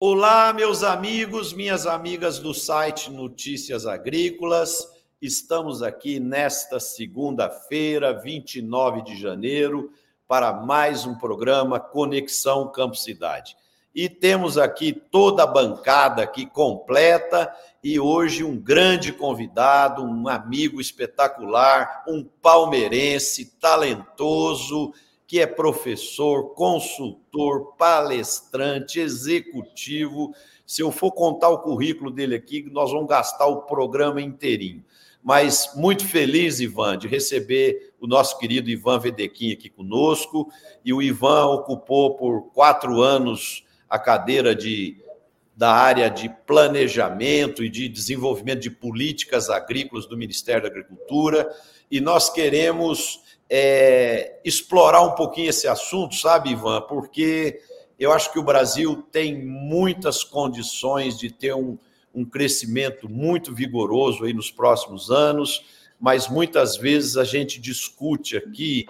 Olá, meus amigos, minhas amigas do site Notícias Agrícolas. Estamos aqui nesta segunda-feira, 29 de janeiro, para mais um programa Conexão Campo Cidade. E temos aqui toda a bancada aqui completa e hoje um grande convidado, um amigo espetacular, um palmeirense talentoso, que é professor, consultor, palestrante, executivo. Se eu for contar o currículo dele aqui, nós vamos gastar o programa inteirinho. Mas muito feliz, Ivan, de receber o nosso querido Ivan Vedequim aqui conosco. E o Ivan ocupou por quatro anos a cadeira de, da área de planejamento e de desenvolvimento de políticas agrícolas do Ministério da Agricultura. E nós queremos é, explorar um pouquinho esse assunto, sabe, Ivan? Porque eu acho que o Brasil tem muitas condições de ter um, um crescimento muito vigoroso aí nos próximos anos, mas muitas vezes a gente discute aqui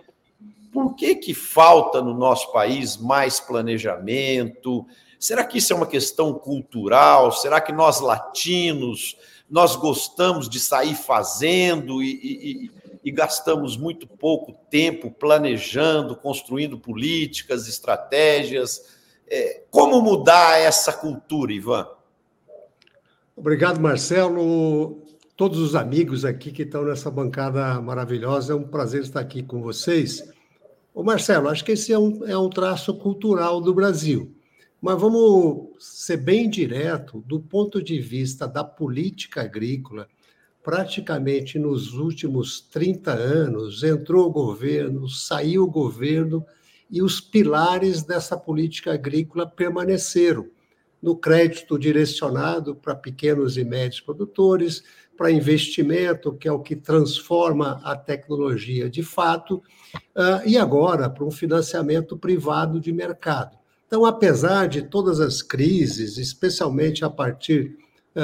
por que, que falta no nosso país mais planejamento? Será que isso é uma questão cultural? Será que nós latinos nós gostamos de sair fazendo e, e, e gastamos muito pouco tempo planejando, construindo políticas, estratégias. É, como mudar essa cultura, Ivan? Obrigado, Marcelo. Todos os amigos aqui que estão nessa bancada maravilhosa, é um prazer estar aqui com vocês. Ô Marcelo, acho que esse é um, é um traço cultural do Brasil. Mas vamos ser bem direto, do ponto de vista da política agrícola, praticamente nos últimos 30 anos, entrou o governo, saiu o governo, e os pilares dessa política agrícola permaneceram. No crédito direcionado para pequenos e médios produtores, para investimento, que é o que transforma a tecnologia de fato, ah, e agora para um financiamento privado de mercado. Então, apesar de todas as crises, especialmente a partir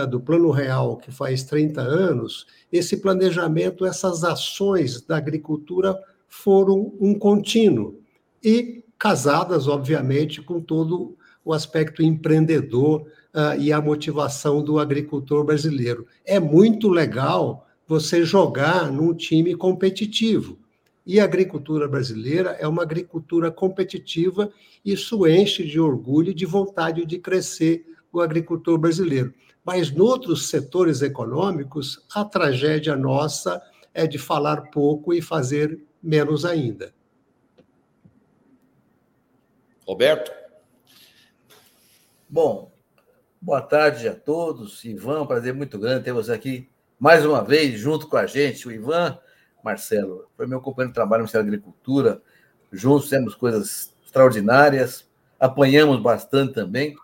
do Plano Real, que faz 30 anos, esse planejamento, essas ações da agricultura foram um contínuo e casadas, obviamente, com todo o aspecto empreendedor uh, e a motivação do agricultor brasileiro. É muito legal você jogar num time competitivo. E a agricultura brasileira é uma agricultura competitiva, isso enche de orgulho e de vontade de crescer o agricultor brasileiro. Mas, noutros setores econômicos, a tragédia nossa é de falar pouco e fazer menos ainda. Roberto? Bom, boa tarde a todos. Ivan, prazer muito grande ter você aqui mais uma vez junto com a gente. O Ivan, Marcelo, foi meu companheiro de trabalho no Ministério da Agricultura. Juntos fizemos coisas extraordinárias, apanhamos bastante também.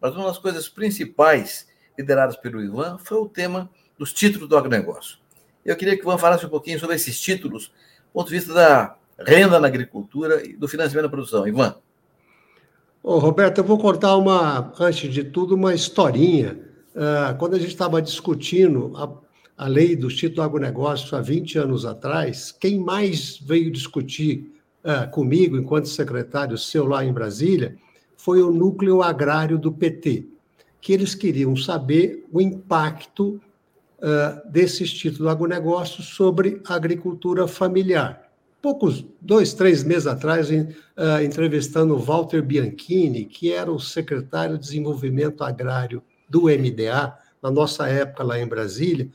Mas uma das coisas principais lideradas pelo Ivan, foi o tema dos títulos do agronegócio. Eu queria que o Ivan falasse um pouquinho sobre esses títulos, do ponto de vista da renda na agricultura e do financiamento da produção. Ivan. Ô, Roberto, eu vou contar uma, antes de tudo, uma historinha. Uh, quando a gente estava discutindo a, a lei dos títulos do agronegócio há 20 anos atrás, quem mais veio discutir uh, comigo, enquanto secretário seu lá em Brasília, foi o núcleo agrário do PT que eles queriam saber o impacto uh, desses títulos do agronegócio sobre a agricultura familiar. Poucos, dois, três meses atrás, uh, entrevistando o Walter Bianchini, que era o secretário de Desenvolvimento Agrário do MDA, na nossa época lá em Brasília,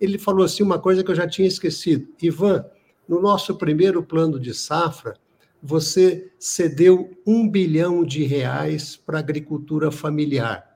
ele falou assim uma coisa que eu já tinha esquecido. Ivan, no nosso primeiro plano de safra, você cedeu um bilhão de reais para a agricultura familiar.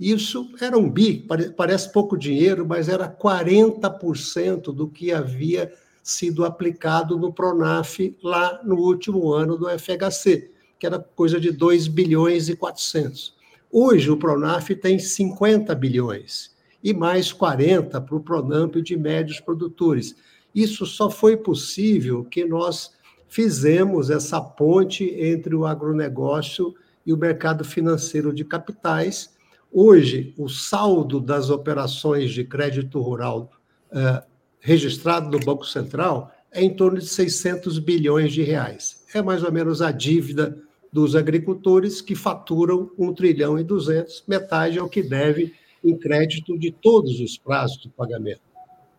Isso era um bi, parece pouco dinheiro, mas era 40% do que havia sido aplicado no Pronaf lá no último ano do FHC, que era coisa de 2 bilhões e 400. Hoje o Pronaf tem 50 bilhões e mais 40 para o Pronamp de médios produtores. Isso só foi possível que nós fizemos essa ponte entre o agronegócio e o mercado financeiro de capitais, Hoje, o saldo das operações de crédito rural uh, registrado no Banco Central é em torno de 600 bilhões de reais. É mais ou menos a dívida dos agricultores que faturam 1 trilhão e 200, metade é o que deve em crédito de todos os prazos de pagamento.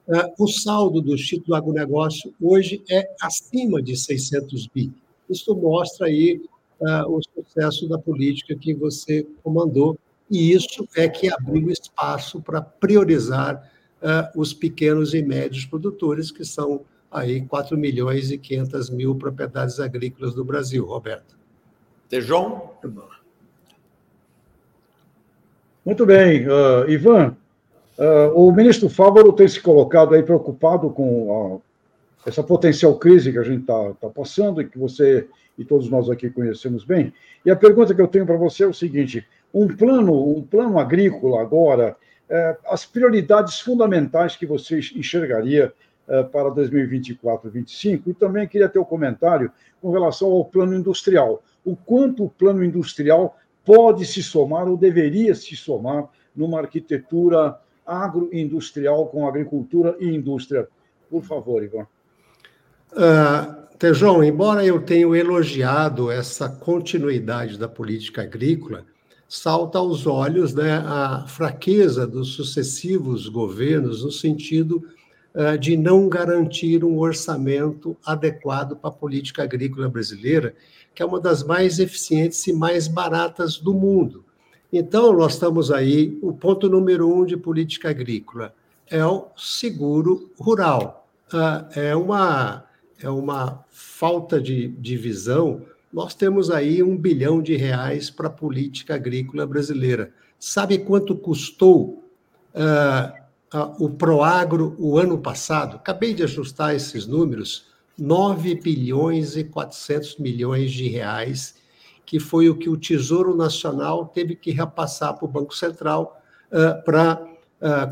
Ah, o saldo do título agronegócio hoje é acima de 600 bi. Isso mostra aí uh, o sucesso da política que você comandou, e isso é que abriu espaço para priorizar uh, os pequenos e médios produtores, que são aí 4 milhões e 500 mil propriedades agrícolas do Brasil, Roberto. Tejon? Muito bem. Uh, Ivan, uh, o ministro Fávaro tem se colocado aí preocupado com a, essa potencial crise que a gente está tá passando e que você e todos nós aqui conhecemos bem. E a pergunta que eu tenho para você é o seguinte: um plano, um plano agrícola agora, é, as prioridades fundamentais que você enxergaria é, para 2024 2025 e também queria ter o um comentário com relação ao plano industrial. O quanto o plano industrial pode se somar ou deveria se somar numa arquitetura agroindustrial com agricultura e indústria. Por favor, Ivan. Uh, Tejão, embora eu tenha elogiado essa continuidade da política agrícola, salta aos olhos né, a fraqueza dos sucessivos governos no sentido uh, de não garantir um orçamento adequado para a política agrícola brasileira, que é uma das mais eficientes e mais baratas do mundo. Então, nós estamos aí, o ponto número um de política agrícola é o seguro rural. Uh, é uma é uma falta de, de visão. Nós temos aí um bilhão de reais para a política agrícola brasileira. Sabe quanto custou uh, uh, o Proagro o ano passado? Acabei de ajustar esses números. 9 bilhões e 400 milhões de reais, que foi o que o Tesouro Nacional teve que repassar para o Banco Central uh, para ah,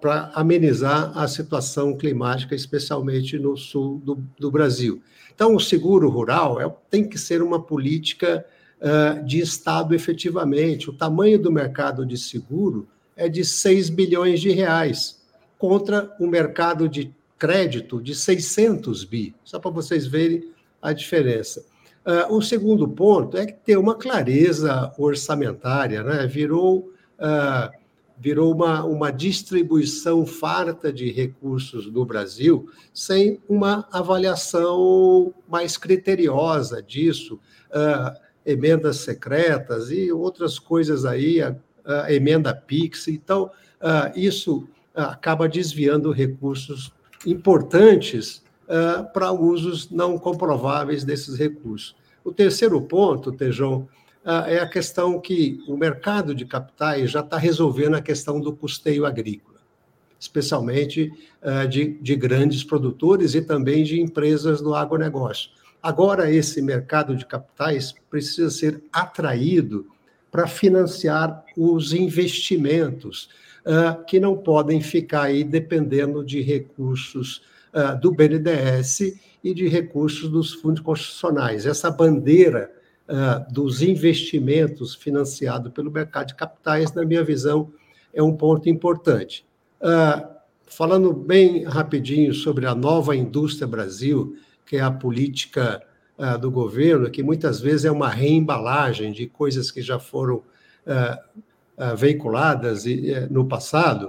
para amenizar a situação climática, especialmente no sul do, do Brasil. Então, o seguro rural é, tem que ser uma política uh, de Estado efetivamente. O tamanho do mercado de seguro é de 6 bilhões de reais, contra o mercado de crédito de 600 bi, só para vocês verem a diferença. Uh, o segundo ponto é ter uma clareza orçamentária, né? virou uh, virou uma, uma distribuição farta de recursos no Brasil, sem uma avaliação mais criteriosa disso, uh, emendas secretas e outras coisas aí, a, a emenda PIX. Então, uh, isso acaba desviando recursos importantes uh, para usos não comprováveis desses recursos. O terceiro ponto, Tejão, é a questão que o mercado de capitais já está resolvendo a questão do custeio agrícola, especialmente ah, de, de grandes produtores e também de empresas do agronegócio. Agora, esse mercado de capitais precisa ser atraído para financiar os investimentos, uh, que não podem ficar aí dependendo de recursos do BNDES e de recursos dos fundos constitucionais. Essa bandeira uh, dos investimentos financiados pelo mercado de capitais, na minha visão, é um ponto importante. Uh, falando bem rapidinho sobre a nova indústria Brasil, que é a política uh, do governo, que muitas vezes é uma reembalagem de coisas que já foram veiculadas no passado,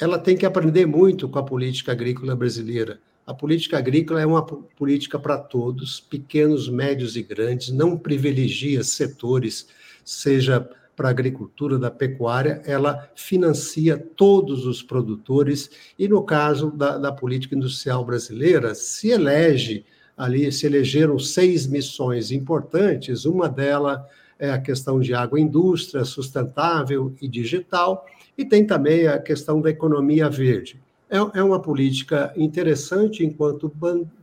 ela tem que aprender muito com a política agrícola brasileira a política agrícola é uma política para todos, pequenos, médios e grandes, não privilegia setores, seja para a agricultura, da pecuária, ela financia todos os produtores, e no caso da, da política industrial brasileira, se elege ali, se elegeram seis missões importantes, uma delas é a questão de agroindústria sustentável e digital, e tem também a questão da economia verde. É, é uma política interessante enquanto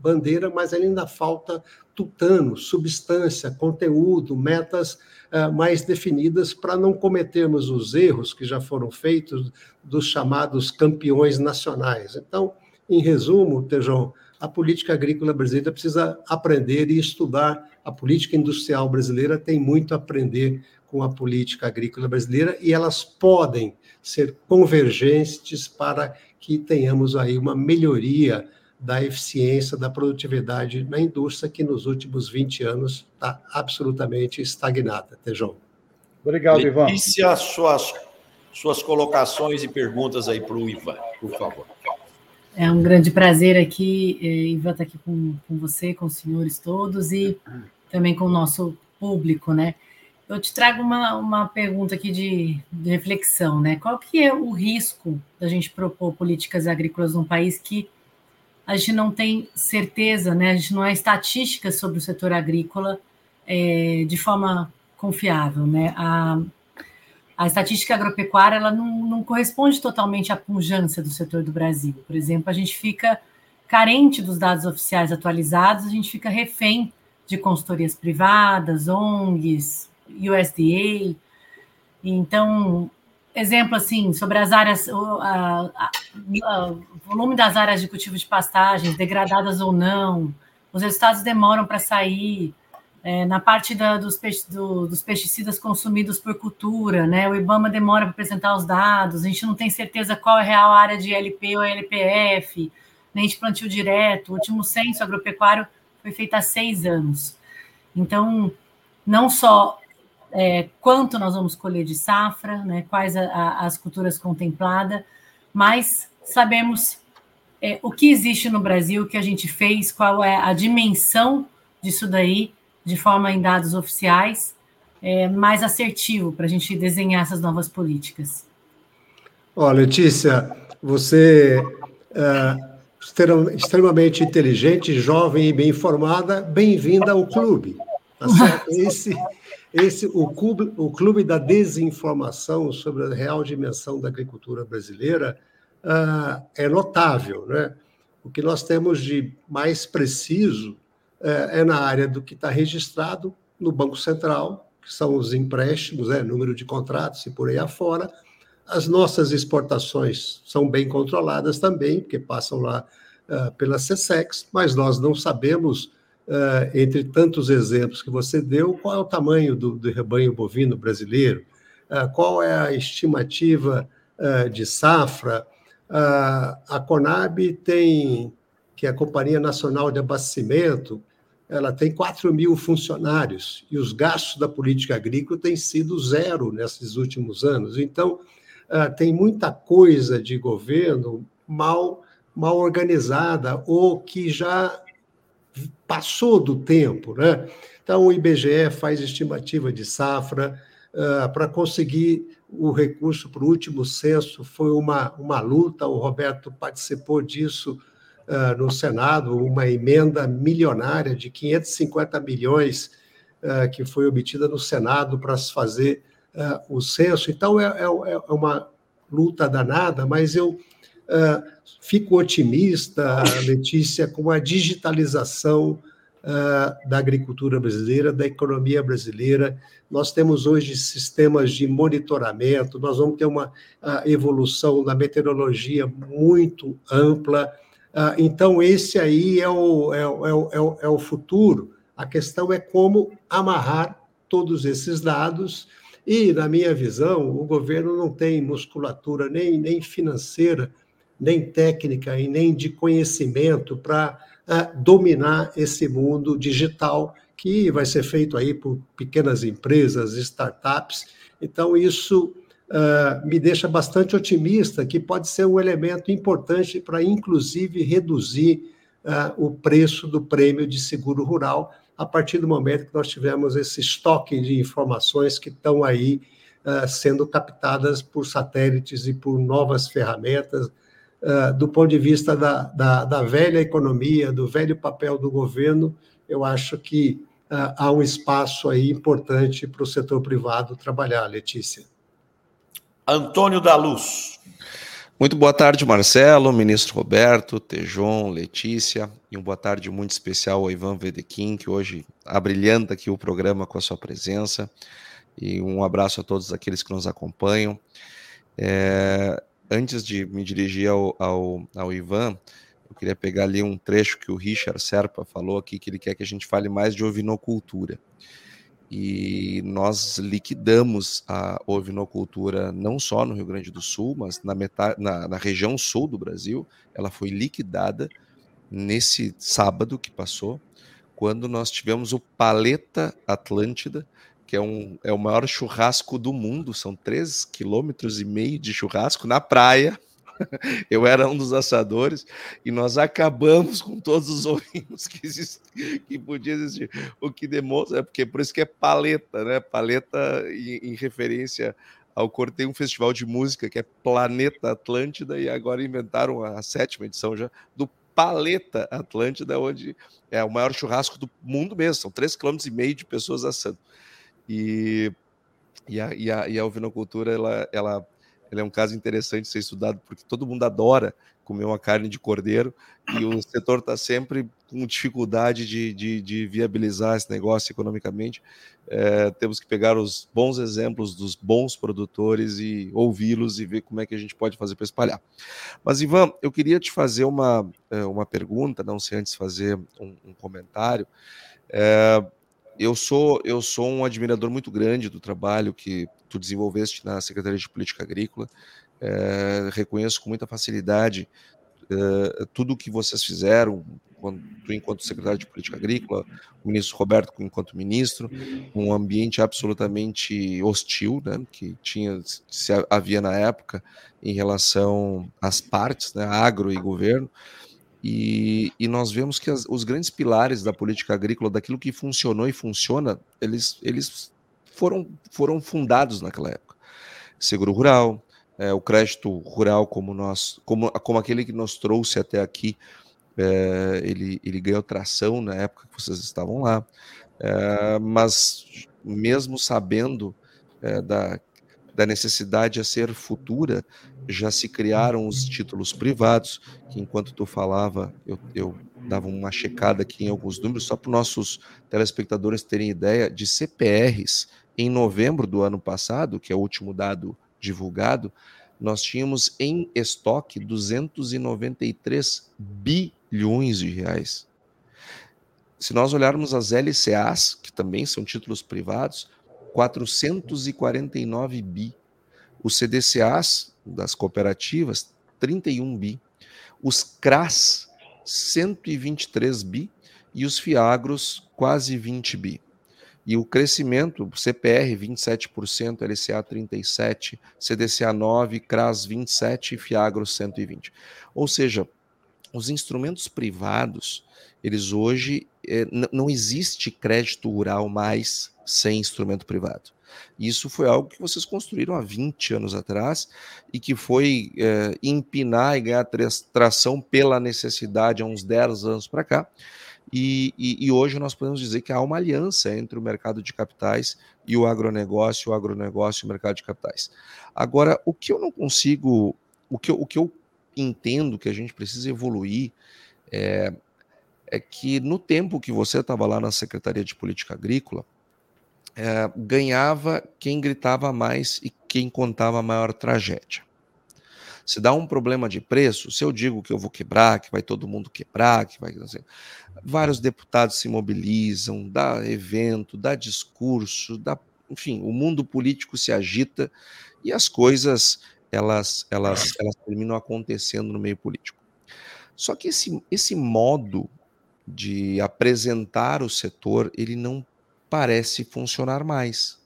bandeira, mas ainda falta tutano, substância, conteúdo, metas uh, mais definidas para não cometermos os erros que já foram feitos dos chamados campeões nacionais. Então, em resumo, Tejão, a política agrícola brasileira precisa aprender e estudar. A política industrial brasileira tem muito a aprender com a política agrícola brasileira e elas podem ser convergentes para que tenhamos aí uma melhoria da eficiência, da produtividade na indústria, que nos últimos 20 anos está absolutamente estagnada. Tejão. Obrigado, Ivan. Letícia, suas, suas colocações e perguntas aí para o Ivan, por favor. É um grande prazer aqui, eh, Ivan, estar tá aqui com, com você, com os senhores todos e também com o nosso público, né? Eu te trago uma, uma pergunta aqui de, de reflexão, né? Qual que é o risco da gente propor políticas agrícolas num país que a gente não tem certeza, né? A gente não é estatística sobre o setor agrícola é, de forma confiável, né? A, a estatística agropecuária ela não, não corresponde totalmente à pujança do setor do Brasil. Por exemplo, a gente fica carente dos dados oficiais atualizados, a gente fica refém de consultorias privadas, ONGs, USDA. Então, exemplo assim, sobre as áreas, o, volume das áreas de cultivo de pastagens, degradadas ou não, os resultados demoram para sair, é, na parte da, dos, do, dos, pesticidas consumidos por cultura, né? O IBAMA demora para apresentar os dados, a gente não tem certeza qual é a real área de LP ou LPF, nem de plantio direto. O último censo agropecuário foi feito há seis anos. Então, não só é, quanto nós vamos colher de safra, né, quais a, a, as culturas contempladas, mas sabemos é, o que existe no Brasil, o que a gente fez, qual é a dimensão disso daí, de forma em dados oficiais, é, mais assertivo para a gente desenhar essas novas políticas. Ó, Letícia, você é extremamente inteligente, jovem e bem informada, bem-vinda ao clube. Tá certo? Esse, esse, o, clube, o Clube da Desinformação sobre a real dimensão da agricultura brasileira uh, é notável. Né? O que nós temos de mais preciso uh, é na área do que está registrado no Banco Central, que são os empréstimos, né, número de contratos e por aí afora. As nossas exportações são bem controladas também, porque passam lá uh, pela CSEX, mas nós não sabemos uh, entre tantos exemplos que você deu, qual é o tamanho do, do rebanho bovino brasileiro? Uh, qual é a estimativa uh, de safra? a Conab tem, que é a Companhia Nacional de Abastecimento, ela tem 4 mil funcionários e os gastos da política agrícola têm sido zero nesses últimos anos. Então, tem muita coisa de governo mal, mal organizada ou que já passou do tempo, né? Então, o IBGE faz estimativa de safra uh, para conseguir o recurso para o último censo. Foi uma, uma luta, o Roberto participou disso uh, no Senado, uma emenda milionária de 550 milhões uh, que foi obtida no Senado para se fazer o censo. Então, é, é, é uma luta danada, mas eu Uh, fico otimista, Letícia, com a digitalização uh, da agricultura brasileira, da economia brasileira. Nós temos hoje sistemas de monitoramento, nós vamos ter uma uh, evolução da meteorologia muito ampla. então, esse aí é o, é, é, é, o, é o futuro. A questão é como amarrar todos esses dados. E, na minha visão, o governo não tem musculatura nem, nem financeira nem técnica e nem de conhecimento para uh, dominar esse mundo digital que vai ser feito aí por pequenas empresas, startups. Então, isso uh, me deixa bastante otimista que pode ser um elemento importante para, inclusive, reduzir uh, o preço do prêmio de seguro rural a partir do momento que nós tivermos esse estoque de informações que estão aí sendo captadas por satélites e por novas ferramentas, uh, do ponto de vista da, da, da, velha economia, do velho papel do governo, eu acho que uh, há um espaço aí importante para o setor privado trabalhar, Letícia. Antônio da Luz. Muito boa tarde, Marcelo, ministro Roberto, Tejon, Letícia, e uma boa tarde muito especial ao Ivan Vedequim, que hoje abrilhanta aqui o programa com a sua presença, e um abraço a todos aqueles que nos acompanham. É, antes de me dirigir ao, ao, ao Ivan, eu queria pegar ali um trecho que o Richard Serpa falou aqui, que ele quer que a gente fale mais de ovinocultura. E nós liquidamos a ovinocultura não só no Rio Grande do Sul, mas na, metade, na, na região sul do Brasil, ela foi liquidada nesse sábado que passou, quando nós tivemos o Paleta Atlântida, que é, um, é o maior churrasco do mundo, são três quilômetros e meio de churrasco na praia. Eu era um dos assadores e nós acabamos com todos os ovinhos que, exist, que podia existir. O que demonstra, é porque por isso que é paleta, né? Paleta em, em referência ao cor tem um festival de música que é Planeta Atlântida e agora inventaram a sétima edição já do Paleta Atlântida, onde é o maior churrasco do mundo mesmo, são 3,5 km de pessoas assando. E, e, a, e, a, e a ovinocultura, ela, ela, ela é um caso interessante de ser estudado, porque todo mundo adora comer uma carne de cordeiro e o setor está sempre com dificuldade de, de, de, viabilizar esse negócio economicamente. É, temos que pegar os bons exemplos dos bons produtores e ouvi-los e ver como é que a gente pode fazer para espalhar. Mas, Ivan, eu queria te fazer uma, é, uma pergunta, não sei antes fazer um, um comentário. É, eu sou eu sou um admirador muito grande do trabalho que tu desenvolveste na Secretaria de Política Agrícola. É, reconheço com muita facilidade é, tudo o que vocês fizeram, quando, enquanto secretário de Política Agrícola, o ministro Roberto enquanto ministro, um ambiente absolutamente hostil, né, que tinha se havia na época em relação às partes, né, agro e governo, e, e nós vemos que as, os grandes pilares da política agrícola, daquilo que funcionou e funciona, eles, eles foram, foram fundados naquela época. Seguro rural, é, o crédito rural como nós, como, como aquele que nos trouxe até aqui, é, ele, ele ganhou tração na época que vocês estavam lá, é, mas mesmo sabendo é, da, da necessidade a ser futura, já se criaram os títulos privados, que enquanto tu falava, eu, eu dava uma checada aqui em alguns números, só para os nossos telespectadores terem ideia, de CPRs, em novembro do ano passado, que é o último dado divulgado, nós tínhamos em estoque 293 bilhões de reais. Se nós olharmos as LCAs, que também são títulos privados, 449 bi. Os CDCAs das cooperativas, 31 bi. Os CRAS, 123 bi. E os FIAGROS, quase 20 bi. E o crescimento, CPR 27%, LCA 37%, CDCA 9%, CRAS 27% e Fiagro 120%. Ou seja, os instrumentos privados, eles hoje, é, não existe crédito rural mais sem instrumento privado. Isso foi algo que vocês construíram há 20 anos atrás e que foi é, empinar e ganhar tração pela necessidade há uns 10 anos para cá. E, e, e, hoje nós podemos dizer que há uma aliança entre o mercado de capitais e o agronegócio, o agronegócio e o mercado de capitais. Agora, o que eu não consigo, o que eu, o que eu entendo que a gente precisa evoluir é, é que no tempo que você estava lá na Secretaria de Política Agrícola, é, ganhava quem gritava mais e quem contava a maior tragédia. Se dá um problema de preço, se eu digo que eu vou quebrar, que vai todo mundo quebrar, que vai. Assim, vários deputados se mobilizam, dá evento, dá discurso, dá, enfim, o mundo político se agita e as coisas elas, elas, elas terminam acontecendo no meio político. Só que esse, esse modo de apresentar o setor, ele não parece funcionar mais.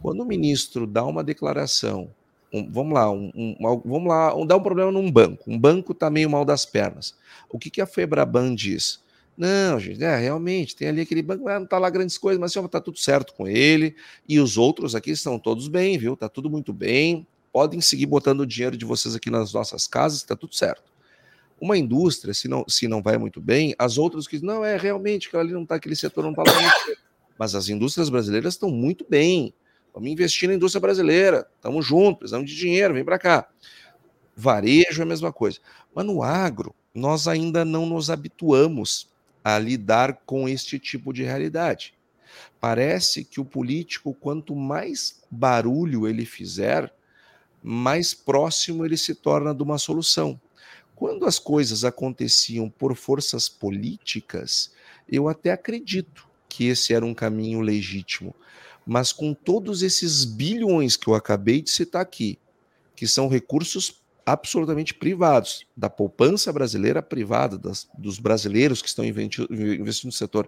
Quando o ministro dá uma declaração um, vamos lá, um, um, vamos lá, dá um problema num banco. Um banco está meio mal das pernas. O que, que a Febraban diz? Não, gente, é, realmente, tem ali aquele banco, não está lá grandes coisas, mas está tudo certo com ele. E os outros aqui estão todos bem, viu? Está tudo muito bem. Podem seguir botando o dinheiro de vocês aqui nas nossas casas, está tudo certo. Uma indústria, se não, se não vai muito bem, as outras que não, é realmente, que ali não está, aquele setor não está lá. Muito Mas as indústrias brasileiras estão muito bem Vamos investir na indústria brasileira. Estamos juntos, precisamos de dinheiro, vem para cá. Varejo é a mesma coisa. Mas no agro, nós ainda não nos habituamos a lidar com este tipo de realidade. Parece que o político, quanto mais barulho ele fizer, mais próximo ele se torna de uma solução. Quando as coisas aconteciam por forças políticas, eu até acredito que esse era um caminho legítimo. Mas com todos esses bilhões que eu acabei de citar aqui, que são recursos absolutamente privados, da poupança brasileira privada, das, dos brasileiros que estão investindo no setor.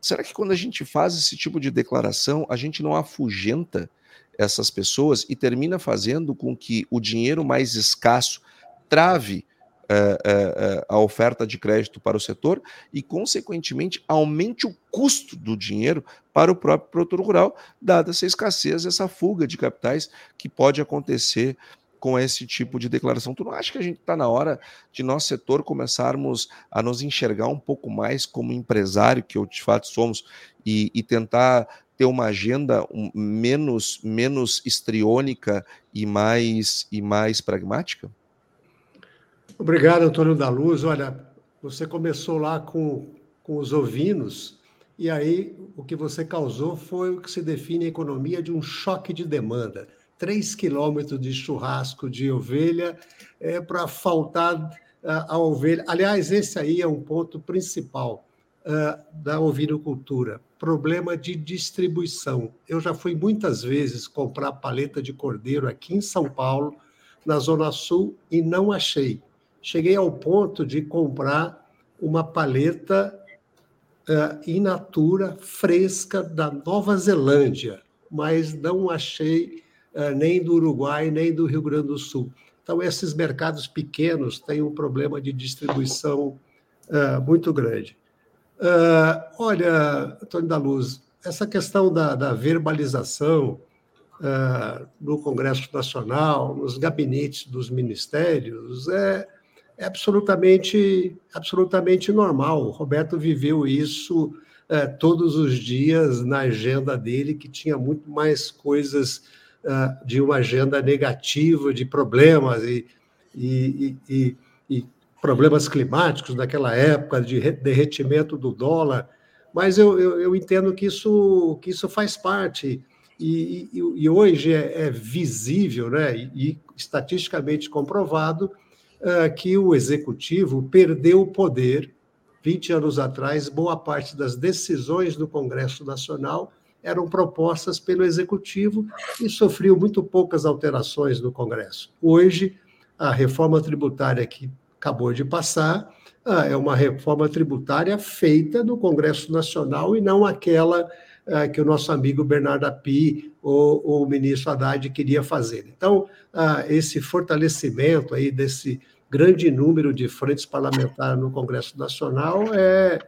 Será que quando a gente faz esse tipo de declaração, a gente não afugenta essas pessoas e termina fazendo com que o dinheiro mais escasso trave a oferta de crédito para o setor e, consequentemente, aumente o custo do dinheiro para o próprio produtor rural, dada essa escassez, essa fuga de capitais que pode acontecer com esse tipo de declaração. Tu não acha que a gente está na hora de nosso setor começarmos a nos enxergar um pouco mais como empresário, que eu de fato somos, e, e tentar ter uma agenda menos menos estriônica e mais e mais pragmática? Obrigado, Antônio da Luz. Olha, você começou lá com, com os ovinos, e aí o que você causou foi o que se define a economia de um choque de demanda. Três quilômetros de churrasco de ovelha é para faltar a, a ovelha. Aliás, esse aí é um ponto principal uh, da ovinocultura problema de distribuição. Eu já fui muitas vezes comprar paleta de cordeiro aqui em São Paulo, na Zona Sul, e não achei cheguei ao ponto de comprar uma paleta uh, in natura fresca da Nova Zelândia, mas não achei uh, nem do Uruguai nem do Rio Grande do Sul. Então, esses mercados pequenos têm um problema de distribuição uh, muito grande. olha, Antônio da Luz, essa questão da, da verbalização no Congresso Nacional, nos gabinetes dos ministérios, é, é absolutamente, absolutamente normal. O Roberto viveu isso é, todos os dias na agenda dele, que tinha muito mais coisas é, de uma agenda negativa, de problemas e, e, e, e, problemas climáticos naquela época, de derretimento do dólar. Mas eu, eu, eu entendo que isso, que isso faz parte. E, e, hoje é, é visível né, e estatisticamente comprovado que o executivo perdeu o poder. 20 anos atrás, boa parte das decisões do Congresso Nacional eram propostas pelo executivo e sofriam muito poucas alterações no Congresso. Hoje, a reforma tributária que acabou de passar ah, é uma reforma tributária feita no Congresso Nacional e não aquela ah, que o nosso amigo Bernardo Api ou, ou o ministro Haddad queria fazer. Então, ah, esse fortalecimento aí desse grande número de frentes parlamentares no Congresso Nacional é,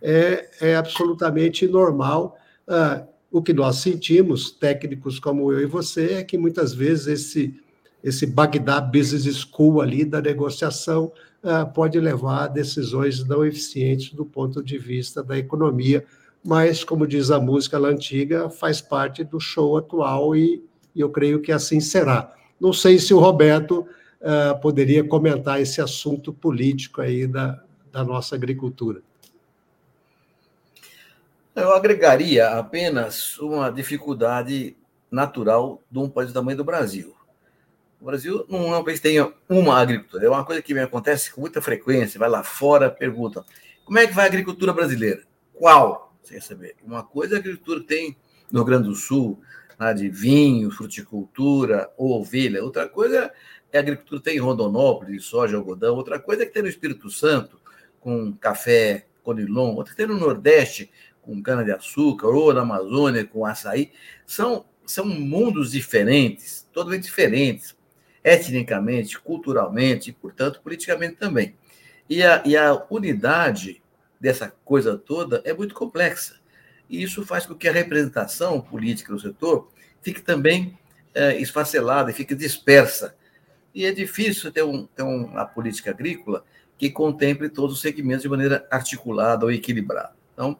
é, é absolutamente normal. Ah, o que nós sentimos, técnicos como eu e você, é que muitas vezes esse, esse Bagdá Business School ali da negociação ah, pode levar a decisões não eficientes do ponto de vista da economia, mas, como diz a música lá antiga, faz parte do show atual e, e eu creio que assim será. Não sei se o Roberto uh, poderia comentar esse assunto político aí da, da nossa agricultura. Eu agregaria apenas uma dificuldade natural de um país do tamanho do Brasil. O Brasil não é um país que tenha uma agricultura, é uma coisa que me acontece com muita frequência. Vai lá fora, pergunta: como é que vai a agricultura brasileira? Qual? Sem saber. Uma coisa é a agricultura tem no Rio Grande do Sul, lá de vinho, fruticultura ovelha. Outra coisa é agricultura tem em Rondonópolis, soja, algodão. Outra coisa é que tem no Espírito Santo, com café, conilon. Outra que tem no Nordeste, com cana-de-açúcar, ou na Amazônia, com açaí. São, são mundos diferentes, totalmente diferentes, etnicamente, culturalmente e, portanto, politicamente também. E a, e a unidade dessa coisa toda é muito complexa. E isso faz com que a representação política do setor fique também é, esfacelada e fique dispersa e é difícil ter, um, ter uma política agrícola que contemple todos os segmentos de maneira articulada ou equilibrada. Então,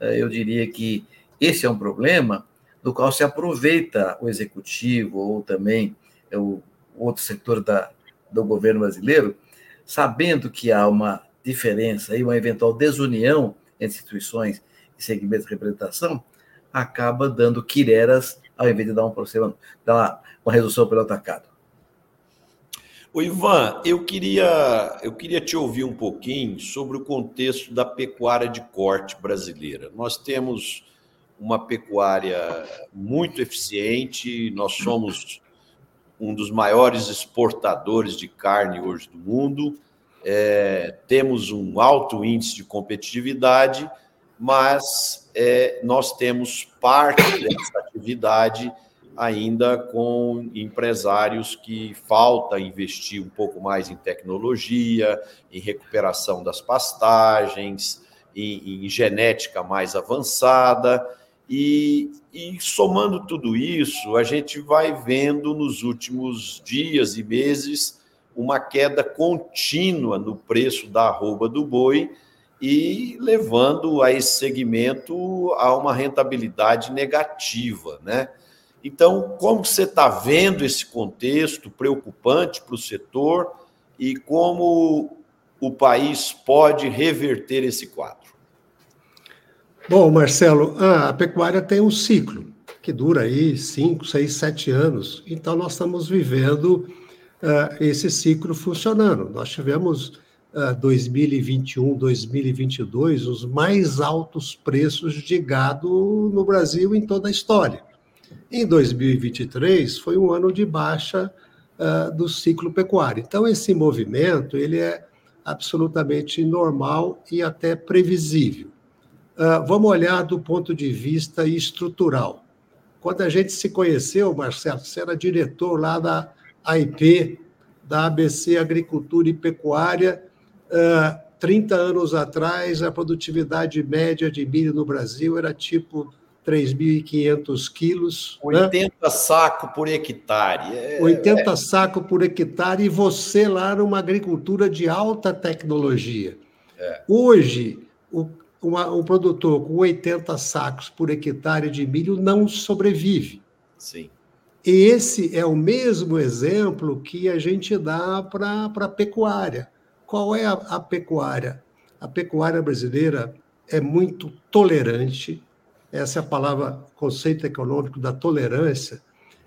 eh, eu diria que esse é um problema do qual se aproveita o executivo ou também o outro setor da, do governo brasileiro, sabendo que há uma diferença e uma eventual desunião entre instituições e segmentos de representação, acaba dando quireras ao invés de dar um dar uma, redução pelo atacado. O Ivan, eu queria, eu queria te ouvir um pouquinho sobre o contexto da pecuária de corte brasileira. Nós temos uma pecuária muito eficiente, nós somos um dos maiores exportadores de carne hoje do mundo, é, temos um alto índice de competitividade, mas é, nós temos parte dessa atividade ainda com empresários que falta investir um pouco mais em tecnologia, em recuperação das pastagens, em, em genética mais avançada. E, e, somando tudo isso, a gente vai vendo nos últimos dias e meses uma queda contínua no preço da arroba do boi e levando a esse segmento a uma rentabilidade negativa, né? Então, como você está vendo esse contexto preocupante para o setor e como o país pode reverter esse quadro? Bom, Marcelo, a pecuária tem um ciclo que dura aí 5, 6, 7 anos. Então, nós estamos vivendo uh, esse ciclo funcionando. Nós tivemos uh, 2021, 2022 os mais altos preços de gado no Brasil em toda a história. Em 2023 foi um ano de baixa uh, do ciclo pecuário. Então esse movimento ele é absolutamente normal e até previsível. Uh, vamos olhar do ponto de vista estrutural. Quando a gente se conheceu, Marcelo, você era diretor lá da AIP, da ABC Agricultura e Pecuária. Uh, 30 anos atrás, a produtividade média de milho no Brasil era tipo 3.500 quilos. 80 né? saco por hectare. É, 80 é... saco por hectare, e você lá numa agricultura de alta tecnologia. É. Hoje, o, uma, um produtor com 80 sacos por hectare de milho não sobrevive. Sim. E esse é o mesmo exemplo que a gente dá para a pecuária. Qual é a, a pecuária? A pecuária brasileira é muito tolerante, essa é palavra, conceito econômico da tolerância,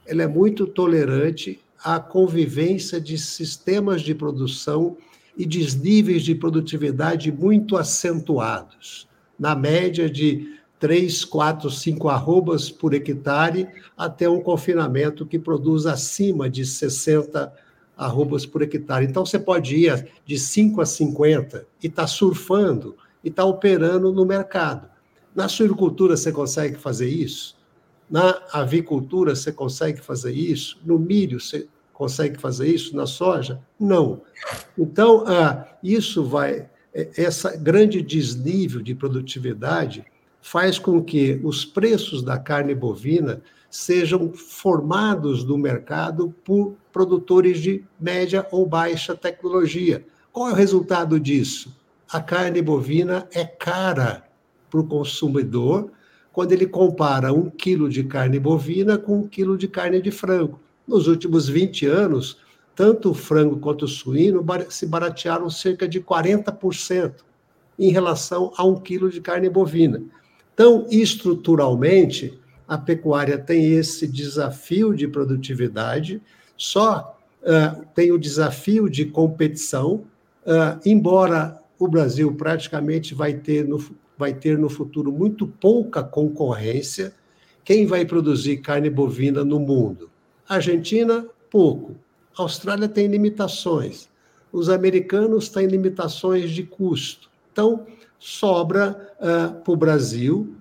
ela é muito tolerante à convivência de sistemas de produção e desníveis de produtividade muito acentuados, na média de 3, 4, 5 arrobas por hectare, até um confinamento que produz acima de 60 arrobas por hectare. Então, você pode ir de 5 a 50 e está surfando e está operando no mercado. Na suinocultura você consegue fazer isso? Na avicultura você consegue fazer isso? No milho você consegue fazer isso? Na soja? Não. Então, ah, isso vai. É, essa grande desnível de produtividade faz com que os preços da carne bovina sejam formados no mercado por produtores de média ou baixa tecnologia. Qual é o resultado disso? A carne bovina é cara para o consumidor quando ele compara um quilo de carne bovina com um quilo de carne de frango. Nos últimos 20 anos, tanto o frango quanto o suíno se baratearam cerca de 40% em relação a um quilo de carne bovina. Então, estruturalmente, a pecuária tem esse desafio de produtividade, só uh, tem o desafio de competição, uh, embora o Brasil praticamente vai ter no, vai ter no futuro muito pouca concorrência. Quem vai produzir carne bovina no mundo? Argentina, pouco. Austrália tem limitações. Os americanos têm limitações de custo. Então, sobra uh, para o Brasil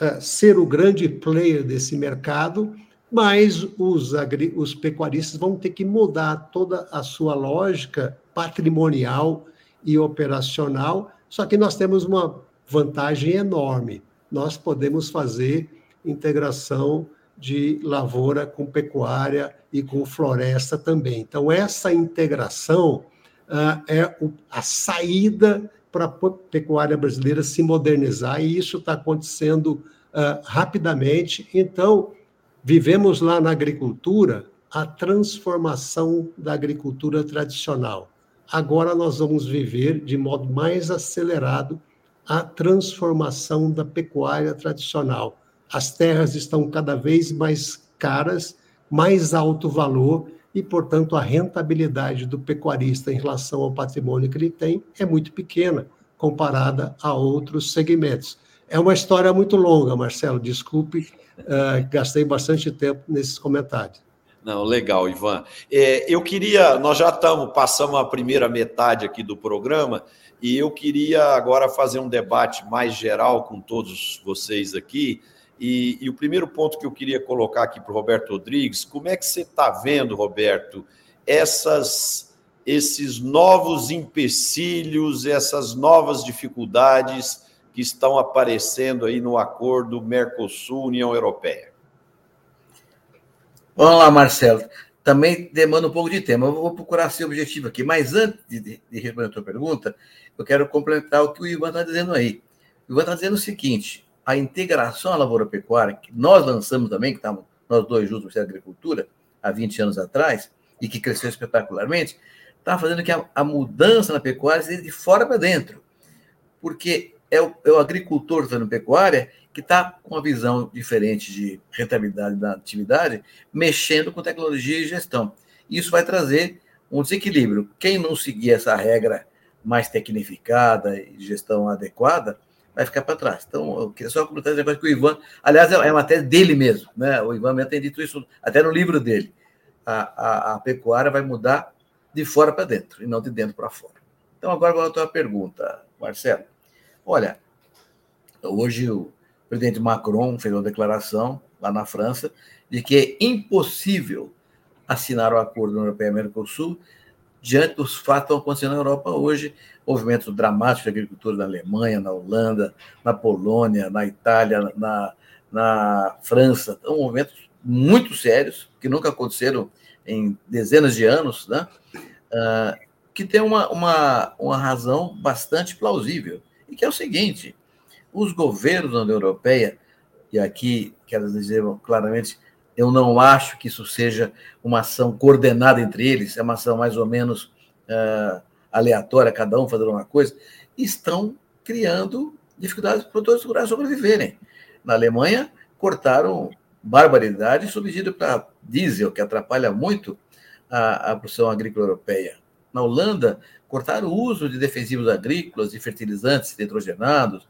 uh, ser o grande player desse mercado, mas os, os pecuaristas vão ter que mudar toda a sua lógica patrimonial e operacional. Só que nós temos uma vantagem enorme. Nós podemos fazer integração de lavoura com pecuária e com floresta também. Então, essa integração uh, é o, a saída para a pecuária brasileira se modernizar, e isso está acontecendo uh, rapidamente. Então, vivemos lá na agricultura a transformação da agricultura tradicional. Agora nós vamos viver de modo mais acelerado a transformação da pecuária tradicional. As terras estão cada vez mais caras, mais alto valor e, portanto, a rentabilidade do pecuarista em relação ao patrimônio que ele tem é muito pequena comparada a outros segmentos. É uma história muito longa, Marcelo, desculpe, uh, gastei bastante tempo nesses comentários. Não, legal, Ivan. É, eu queria, nós já estamos, passamos a primeira metade aqui do programa, e eu queria agora fazer um debate mais geral com todos vocês aqui. E, e o primeiro ponto que eu queria colocar aqui para o Roberto Rodrigues, como é que você está vendo, Roberto, essas, esses novos empecilhos, essas novas dificuldades que estão aparecendo aí no acordo Mercosul-União Europeia? Vamos lá, Marcelo. Também demanda um pouco de tempo. Eu vou procurar ser objetivo aqui. Mas antes de, de responder a tua pergunta, eu quero complementar o que o Ivan está dizendo aí. O Ivan está dizendo o seguinte: a integração à lavoura-pecuária, que nós lançamos também, que estávamos nós dois juntos no Ministério da Agricultura, há 20 anos atrás, e que cresceu espetacularmente, está fazendo que a, a, mudança na pecuária seja de fora para dentro. Porque é o, é o agricultor fazendo pecuária que está com uma visão diferente de rentabilidade da atividade, mexendo com tecnologia e gestão. Isso vai trazer um desequilíbrio. Quem não seguir essa regra mais tecnificada e gestão adequada, vai ficar para trás. Então, eu queria só comentar esse negócio que o Ivan, aliás, é uma matéria dele mesmo, né? O Ivan mesmo tem dito isso até no livro dele. A, a, a pecuária vai mudar de fora para dentro e não de dentro para fora. Então, agora vou à tua pergunta, Marcelo. Olha, hoje o presidente Macron fez uma declaração lá na França de que é impossível assinar o acordo Europeia-Mercosul diante dos fatos que estão acontecendo na Europa hoje, movimentos dramáticos de agricultura na Alemanha, na Holanda, na Polônia, na Itália, na, na França, são movimentos muito sérios, que nunca aconteceram em dezenas de anos, né? Uh, que tem uma, uma, uma razão bastante plausível, e que é o seguinte, os governos da União Europeia, e aqui quero dizer claramente, eu não acho que isso seja uma ação coordenada entre eles, é uma ação mais ou menos uh, aleatória, cada um fazendo uma coisa, estão criando dificuldades para os produtores rurais sobreviverem. Na Alemanha, cortaram barbaridade subsídio para diesel, que atrapalha muito a, a produção agrícola europeia. Na Holanda, cortaram o uso de defensivos agrícolas e fertilizantes nitrogenados,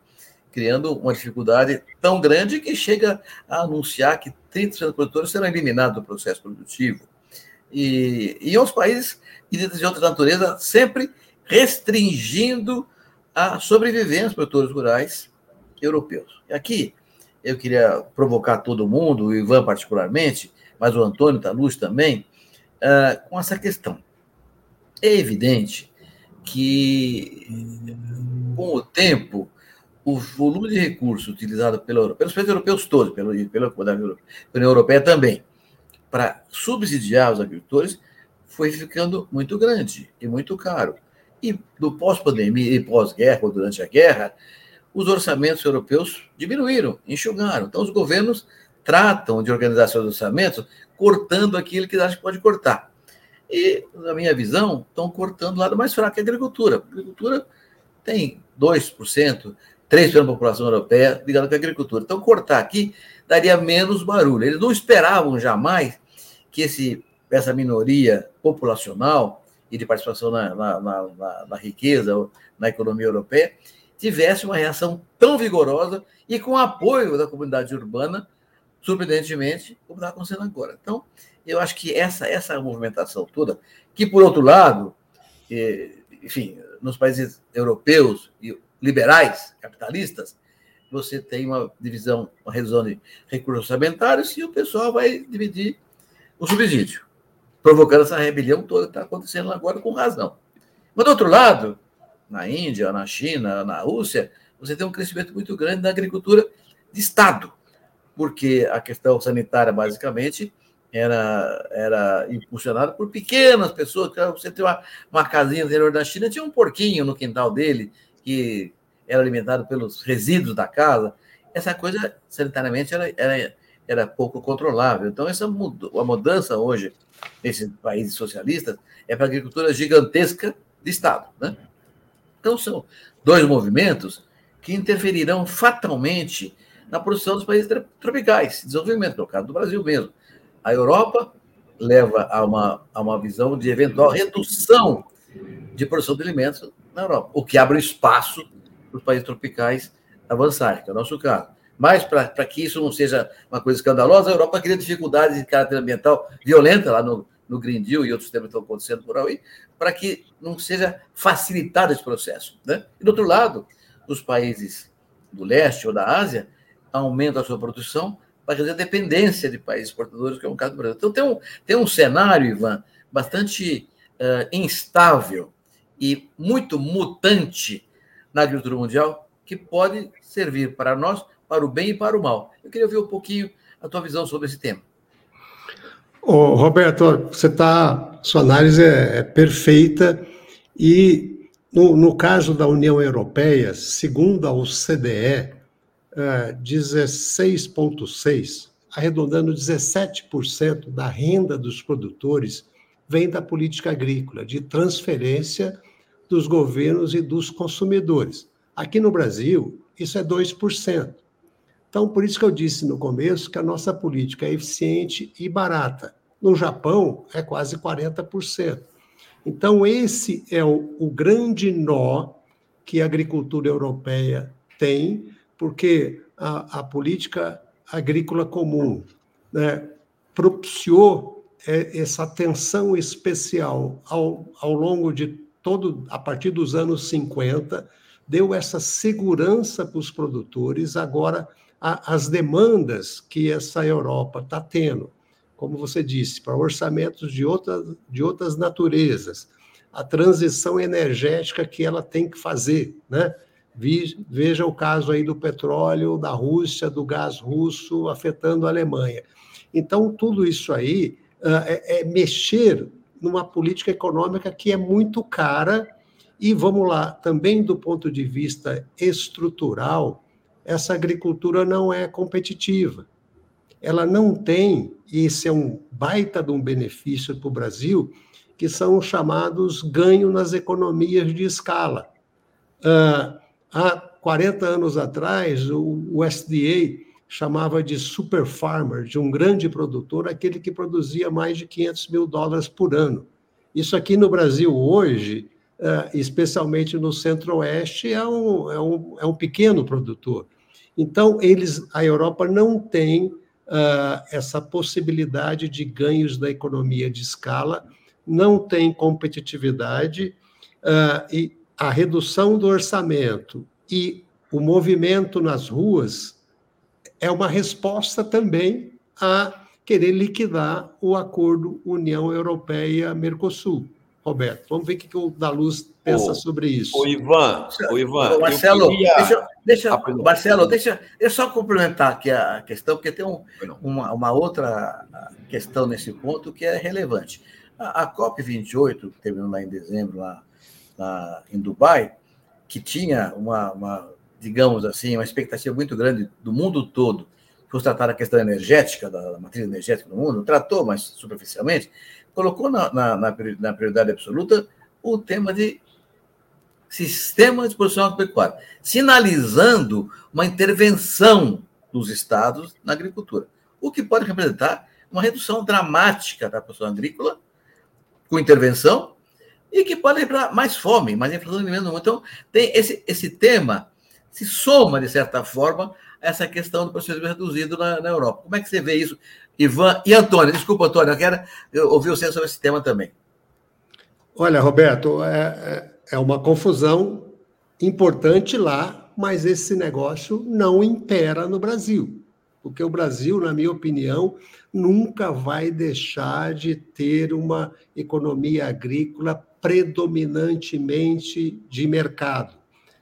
criando uma dificuldade tão grande que chega a anunciar que 30% dos produtores serão eliminados do processo produtivo. E, e outros países, medidas de outra natureza, sempre restringindo a sobrevivência dos produtores rurais europeus. E aqui, eu queria provocar todo mundo, o Ivan particularmente, mas o Antônio Taluz também, uh, com essa questão. É evidente que, com o tempo, o volume de recursos utilizado pela, pelos países europeus todos, pela, pela, União Europeia também, para subsidiar os agricultores, foi ficando muito grande e muito caro. E no pós-pandemia e pós-guerra, ou durante a guerra, os orçamentos europeus diminuíram, enxugaram. Então, os governos tratam de organizar seus orçamentos cortando aquilo que acham que pode cortar. E, na minha visão, estão cortando o lado mais fraco, que é a agricultura. A agricultura tem 2%, 3% da população europeia ligada com a agricultura. Então, cortar aqui daria menos barulho. Eles não esperavam jamais que esse, essa minoria populacional e de participação na, na, na, na riqueza, na economia europeia, tivesse uma reação tão vigorosa e com apoio da comunidade urbana, surpreendentemente, como está acontecendo agora. Então, eu acho que essa, essa movimentação toda, que, por outro lado, eh, enfim, nos países europeus e liberais, capitalistas, você tem uma divisão, uma revisão de recursos orçamentários e o pessoal vai dividir o subsídio, provocando essa rebelião toda que está acontecendo agora com razão. Mas, do outro lado, na Índia, na China, na Rússia, você tem um crescimento muito grande da agricultura de Estado, porque a questão sanitária, basicamente, era, era impulsionada por pequenas pessoas. Você tem uma, uma casinha no interior da China, tinha um porquinho no quintal dele, que era alimentado pelos resíduos da casa, essa coisa sanitariamente era, era, era pouco controlável. Então, essa a mudança hoje nesses países socialistas é para a agricultura gigantesca de Estado. Né? Então, são dois movimentos que interferirão fatalmente na produção dos países tropicais, desenvolvimento, no caso do Brasil mesmo. A Europa leva a uma, a uma visão de eventual redução de produção de alimentos na Europa, o que abre espaço para os países tropicais avançarem, que é o nosso caso. Mas para que isso não seja uma coisa escandalosa, a Europa cria dificuldades de caráter ambiental violenta lá no, no Green Deal e outros temas estão acontecendo por aí, para que não seja facilitado esse processo. Né? E, do outro lado, os países do leste ou da Ásia aumentam a sua produção para reduzir a dependência de países exportadores, que é o caso do Brasil. Então, tem um, tem um cenário, Ivan, bastante uh, instável e muito mutante na agricultura mundial, que pode servir para nós, para o bem e para o mal. Eu queria ouvir um pouquinho a tua visão sobre esse tema. Ô, Roberto, você tá, sua análise é, é perfeita e no, no, caso da União Europeia, segundo a OCDE, é, 16,6, arredondando 17% da renda dos produtores vem da política agrícola, de transferência dos governos e dos consumidores. Aqui no Brasil, isso é 2%. Então, por isso que eu disse no começo que a nossa política é eficiente e barata. No Japão, é quase 40%. Então, esse é o, o grande nó que a agricultura europeia tem, porque a, a política agrícola comum né, propiciou é, essa atenção especial ao, ao longo de todo, a partir dos anos 50, deu essa segurança para os produtores, agora a, as demandas que essa Europa está tendo, como você disse, para orçamentos de outras, de outras naturezas, a transição energética que ela tem que fazer, né? Veja o caso aí do petróleo, da Rússia, do gás russo afetando a Alemanha. Então, tudo isso aí uh, é, é mexer numa política econômica que é muito cara e, vamos lá, também do ponto de vista estrutural, essa agricultura não é competitiva. Ela não tem, e esse é um baita de um benefício para o Brasil, que são os chamados ganhos nas economias de escala. Uh, há 40 anos atrás, o, o SDA chamava de super farmer, de um grande produtor, aquele que produzia mais de 500 mil dólares por ano. Isso aqui no Brasil hoje, eh, especialmente no Centro-Oeste, é um, é, um, é um pequeno produtor. Então, eles, a Europa não tem uh, essa possibilidade de ganhos da economia de escala, não tem competitividade, uh, e a redução do orçamento e o movimento nas ruas é uma resposta também a querer liquidar o acordo União Europeia-Mercosul. Roberto, vamos ver o que o Daluz pensa sobre isso. O Ivan, o Ivan. Marcelo, queria... deixa, deixa ah, Marcelo, deixa eu só complementar aqui a questão, porque tem um, uma, uma, outra questão nesse ponto que é relevante. A, a COP28, que terminou lá em dezembro, lá, lá em Dubai, que tinha uma, uma digamos assim, uma expectativa muito grande do mundo todo fosse tratar a questão energética, da matriz energética do mundo, tratou, mas superficialmente, colocou na, na, na prioridade absoluta o tema de sistema de produção agropecuária, sinalizando uma intervenção dos estados na agricultura, o que pode representar uma redução dramática da produção agrícola com intervenção e que pode representar mais fome, mais inflação de alimento. Então, tem esse, esse tema se soma, de certa forma, a essa questão do processo reduzido na, na, Europa. Como é que você vê isso, Ivan e Antônio? Desculpa, Antônio, eu quero ouvir você sobre esse tema também. Olha, Roberto, é, é, é uma confusão importante lá, mas esse negócio não impera no Brasil. Porque o Brasil, na minha opinião, nunca vai deixar de ter uma economia agrícola predominantemente de mercado.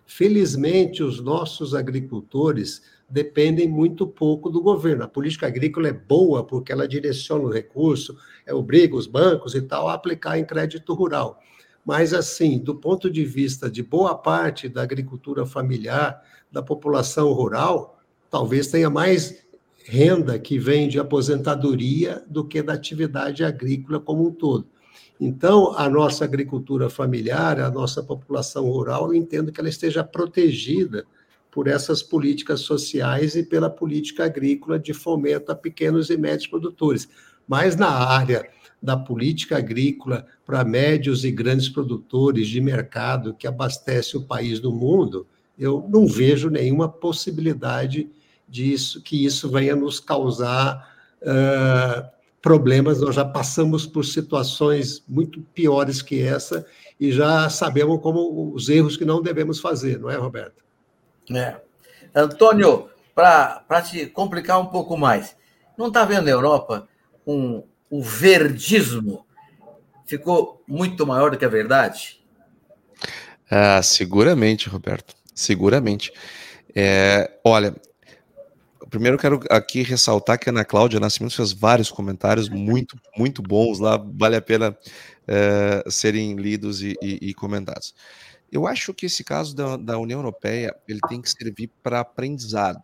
Felizmente, os nossos agricultores dependem muito pouco do governo. A política agrícola é boa porque ela direciona o recurso, é, obriga os bancos e tal a aplicar em crédito rural. Mas, assim, do ponto de vista de boa parte da agricultura familiar, da população rural, talvez tenha mais renda que vem de aposentadoria do que da atividade agrícola como um todo. Então, a nossa agricultura familiar, a nossa população rural, eu entendo que ela esteja protegida por essas políticas sociais e pela política agrícola de fomento a pequenos e médios produtores. Mas na área da política agrícola para médios e grandes produtores de mercado que abastece o país do mundo, eu não vejo nenhuma possibilidade disso, que isso venha nos causar uh, problemas. Nós já passamos por situações muito piores que essa e já sabemos como os erros que não devemos fazer, não é, Roberto? É. Antônio, para te complicar um pouco mais, não está vendo na Europa um, o verdismo ficou muito maior do que a verdade? Ah, seguramente, Roberto, seguramente. É, olha, primeiro quero aqui ressaltar que a Ana Cláudia Nascimento fez vários comentários muito, muito bons lá, vale a pena é, serem lidos e, e, e, comentados. Eu acho que esse caso da, da União Europeia ele tem que servir para aprendizado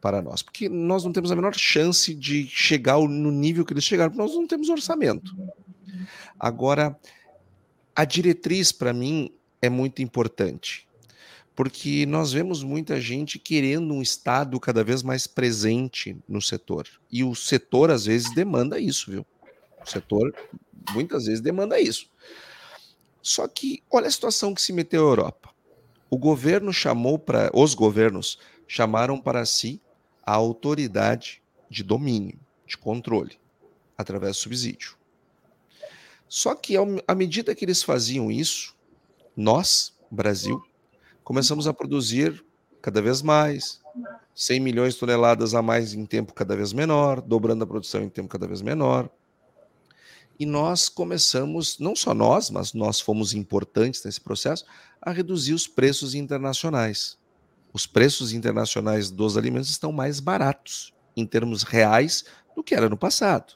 para nós, porque nós não temos a menor chance de chegar no nível que eles chegaram, porque nós não temos orçamento. Agora, a diretriz para mim é muito importante, porque nós vemos muita gente querendo um Estado cada vez mais presente no setor, e o setor às vezes demanda isso, viu? O setor muitas vezes demanda isso. Só que olha a situação que se meteu a Europa. O governo chamou para os governos chamaram para si a autoridade de domínio, de controle, através do subsídio. Só que, à medida que eles faziam isso, nós, Brasil, começamos a produzir cada vez mais, 100 milhões de toneladas a mais em tempo cada vez menor, dobrando a produção em tempo cada vez menor. E nós começamos, não só nós, mas nós fomos importantes nesse processo, a reduzir os preços internacionais os preços internacionais dos alimentos estão mais baratos em termos reais do que era no passado.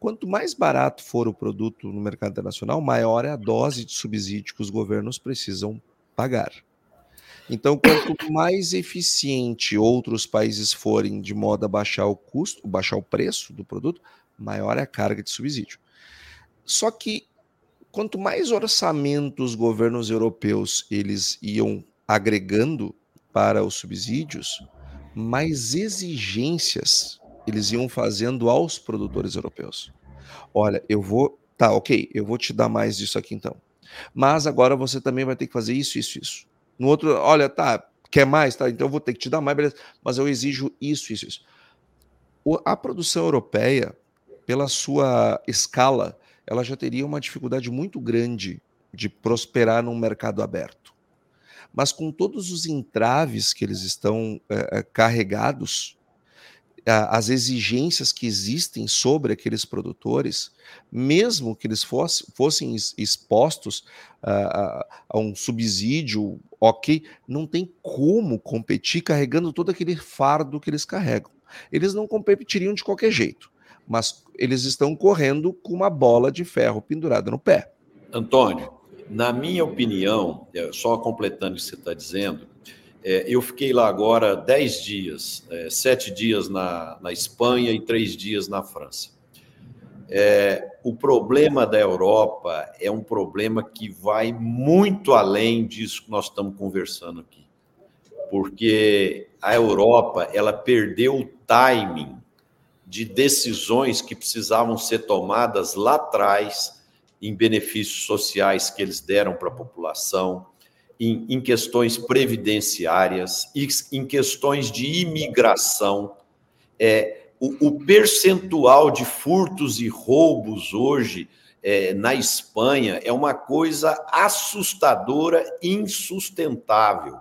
Quanto mais barato for o produto no mercado internacional, maior é a dose de subsídio que os governos precisam pagar. Então, quanto mais eficiente outros países forem de modo a baixar o custo, baixar o preço do produto, maior é a carga de subsídio. Só que quanto mais orçamento os governos europeus eles iam agregando para os subsídios, mais exigências eles iam fazendo aos produtores europeus. Olha, eu vou, tá, ok, eu vou te dar mais disso aqui então. Mas agora você também vai ter que fazer isso, isso, isso. No outro, olha, tá, quer mais, tá? Então eu vou ter que te dar mais, beleza. Mas eu exijo isso, isso, isso. a produção europeia, pela sua escala, ela já teria uma dificuldade muito grande de prosperar num mercado aberto mas com todos os entraves que eles estão é, carregados, as exigências que existem sobre aqueles produtores, mesmo que eles fosse, fossem expostos a, a, um subsídio, ok, não tem como competir carregando todo aquele fardo que eles carregam. Eles não competiriam de qualquer jeito, mas eles estão correndo com uma bola de ferro pendurada no pé. Antônio, na minha opinião, é, só completando o que você está dizendo, é, eu fiquei lá agora dez dias, é, sete dias na, na Espanha e três dias na França. É, o problema da Europa é um problema que vai muito além disso que nós estamos conversando aqui. Porque a Europa ela perdeu o timing de decisões que precisavam ser tomadas lá atrás em benefícios sociais que eles deram para a população, em, em, questões previdenciárias, em questões de imigração. É, o, o percentual de furtos e roubos hoje é, na Espanha é uma coisa assustadora, insustentável.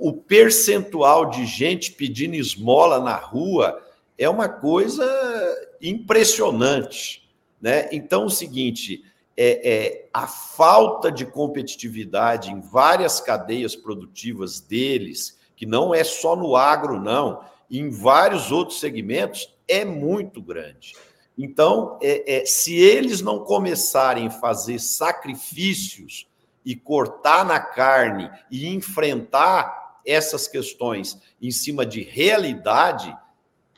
O percentual de gente pedindo esmola na rua é uma coisa impressionante. Né? Então, é o seguinte: é, é, a falta de competitividade em várias cadeias produtivas deles, que não é só no agro, não, em vários outros segmentos, é muito grande. Então, é, é, se eles não começarem a fazer sacrifícios e cortar na carne e enfrentar essas questões em cima de realidade,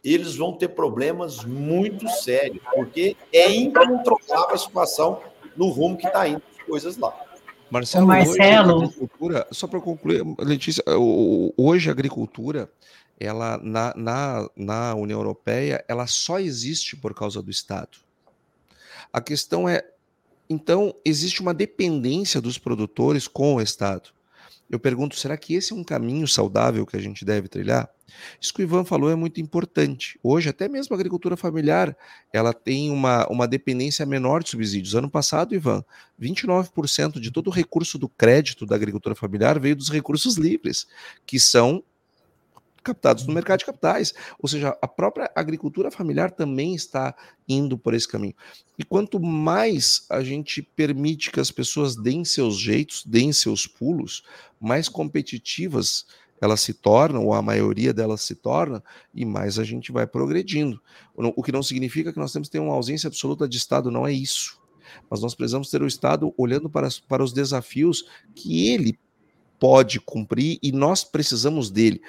eles vão ter problemas muito sérios, porque é incontrolável a situação no rumo que está indo as coisas lá. Marcelo, Marcelo. Hoje, só para concluir, Letícia, hoje a agricultura, ela na, na, na União Europeia, ela só existe por causa do Estado. A questão é, então, existe uma dependência dos produtores com o Estado. eu pergunto: será que esse é um caminho saudável que a gente deve trilhar? Isso que o Ivan falou é muito importante. Hoje, até mesmo a agricultura familiar, ela tem uma, uma dependência menor de subsídios. Ano passado, Ivan, 29% de todo o recurso do crédito da agricultura familiar veio dos recursos livres, que são captados no mercado de capitais. Ou seja, a própria agricultura familiar também está indo por esse caminho. E quanto mais a gente permite que as pessoas deem seus jeitos, deem seus pulos, mais competitivas elas se tornam, ou a maioria delas se torna, e mais a gente vai progredindo. O que não significa que nós temos que ter uma ausência absoluta de Estado, não é isso. Mas nós precisamos ter o Estado olhando para, para os desafios que ele pode cumprir e nós precisamos dele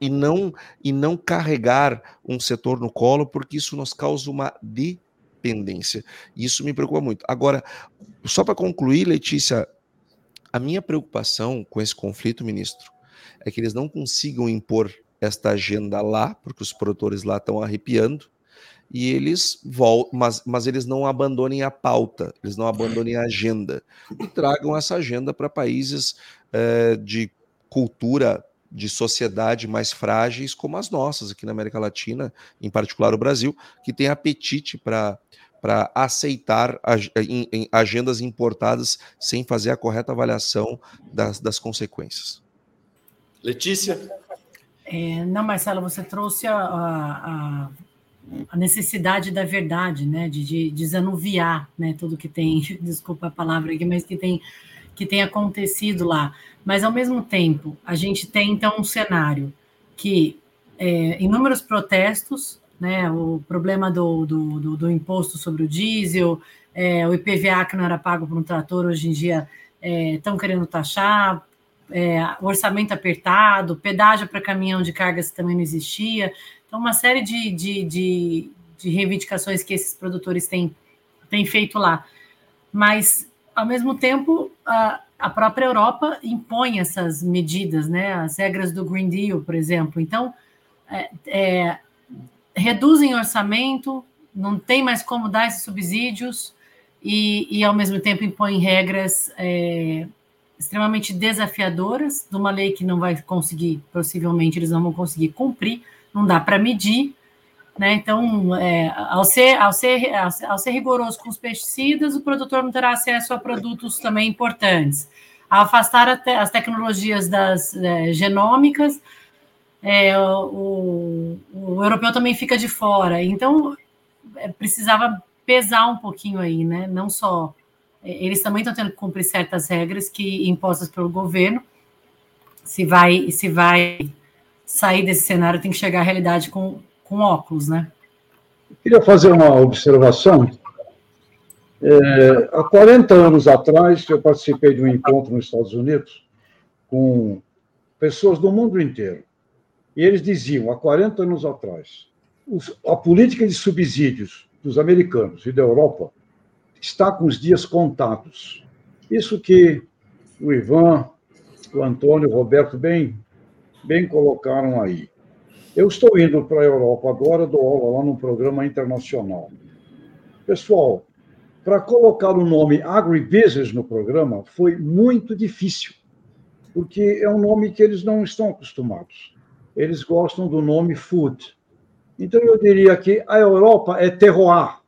e não e não carregar um setor no colo, porque isso nos causa uma dependência. Isso me preocupa muito. Agora, só para concluir, Letícia, a minha preocupação com esse conflito, ministro, é que eles não consigam impor esta agenda lá, porque os produtores lá estão arrepiando, e eles voltam, mas, mas eles não abandonem a pauta, eles não abandonem a agenda, e tragam essa agenda para países é, de cultura de sociedade mais frágeis como as nossas aqui na América Latina, em particular o Brasil, que tem apetite para para aceitar agendas importadas sem fazer a correta avaliação das, das consequências. Letícia? É, não, Marcelo, você trouxe a, a, a, necessidade da verdade, né, de, de desanuviar né, tudo que tem, desculpa a palavra aqui, mas que tem, que tem acontecido lá. Mas, ao mesmo tempo, a gente tem, então, um cenário que é, inúmeros protestos, né, o problema do, do, do, do imposto sobre o diesel, é, o IPVA que não era pago por um trator, hoje em dia estão é, querendo taxar, é, orçamento apertado, pedágio para caminhão de cargas também não existia. Então, uma série de, de, de, de reivindicações que esses produtores têm, têm feito lá. Mas, ao mesmo tempo, a, a própria Europa impõe essas medidas, né? As regras do Green Deal, por exemplo. Então, é, é, reduzem orçamento, não tem mais como dar esses subsídios e, e ao mesmo tempo, impõem regras é, extremamente desafiadoras, de uma lei que não vai conseguir, possivelmente eles não vão conseguir cumprir, não dá para medir. Né? Então, é, ao, ser, ao, ser, ao ser rigoroso com os pesticidas, o produtor não terá acesso a produtos também importantes. Ao afastar te, as tecnologias das é, genômicas, é, o, o, europeu também fica de fora. Então, é, precisava pesar um pouquinho aí, né? não só. É, eles também estão tendo que cumprir certas regras que impostas pelo governo. Se vai, se vai sair desse cenário, tem que chegar à realidade com com óculos, né? Eu queria fazer uma observação. É, há 40 anos atrás, eu participei de um encontro nos Estados Unidos com pessoas do mundo inteiro. E eles diziam, há 40 anos atrás, a política de subsídios dos americanos e da Europa está com os dias contados. Isso que o Ivan, o Antônio, o Roberto bem, bem colocaram aí. Eu estou indo para a Europa agora, dou aula lá num programa internacional. Pessoal, para colocar o nome agribusiness no programa foi muito difícil, porque é um nome que eles não estão acostumados. Eles gostam do nome food. Então, eu diria que a Europa é terroir,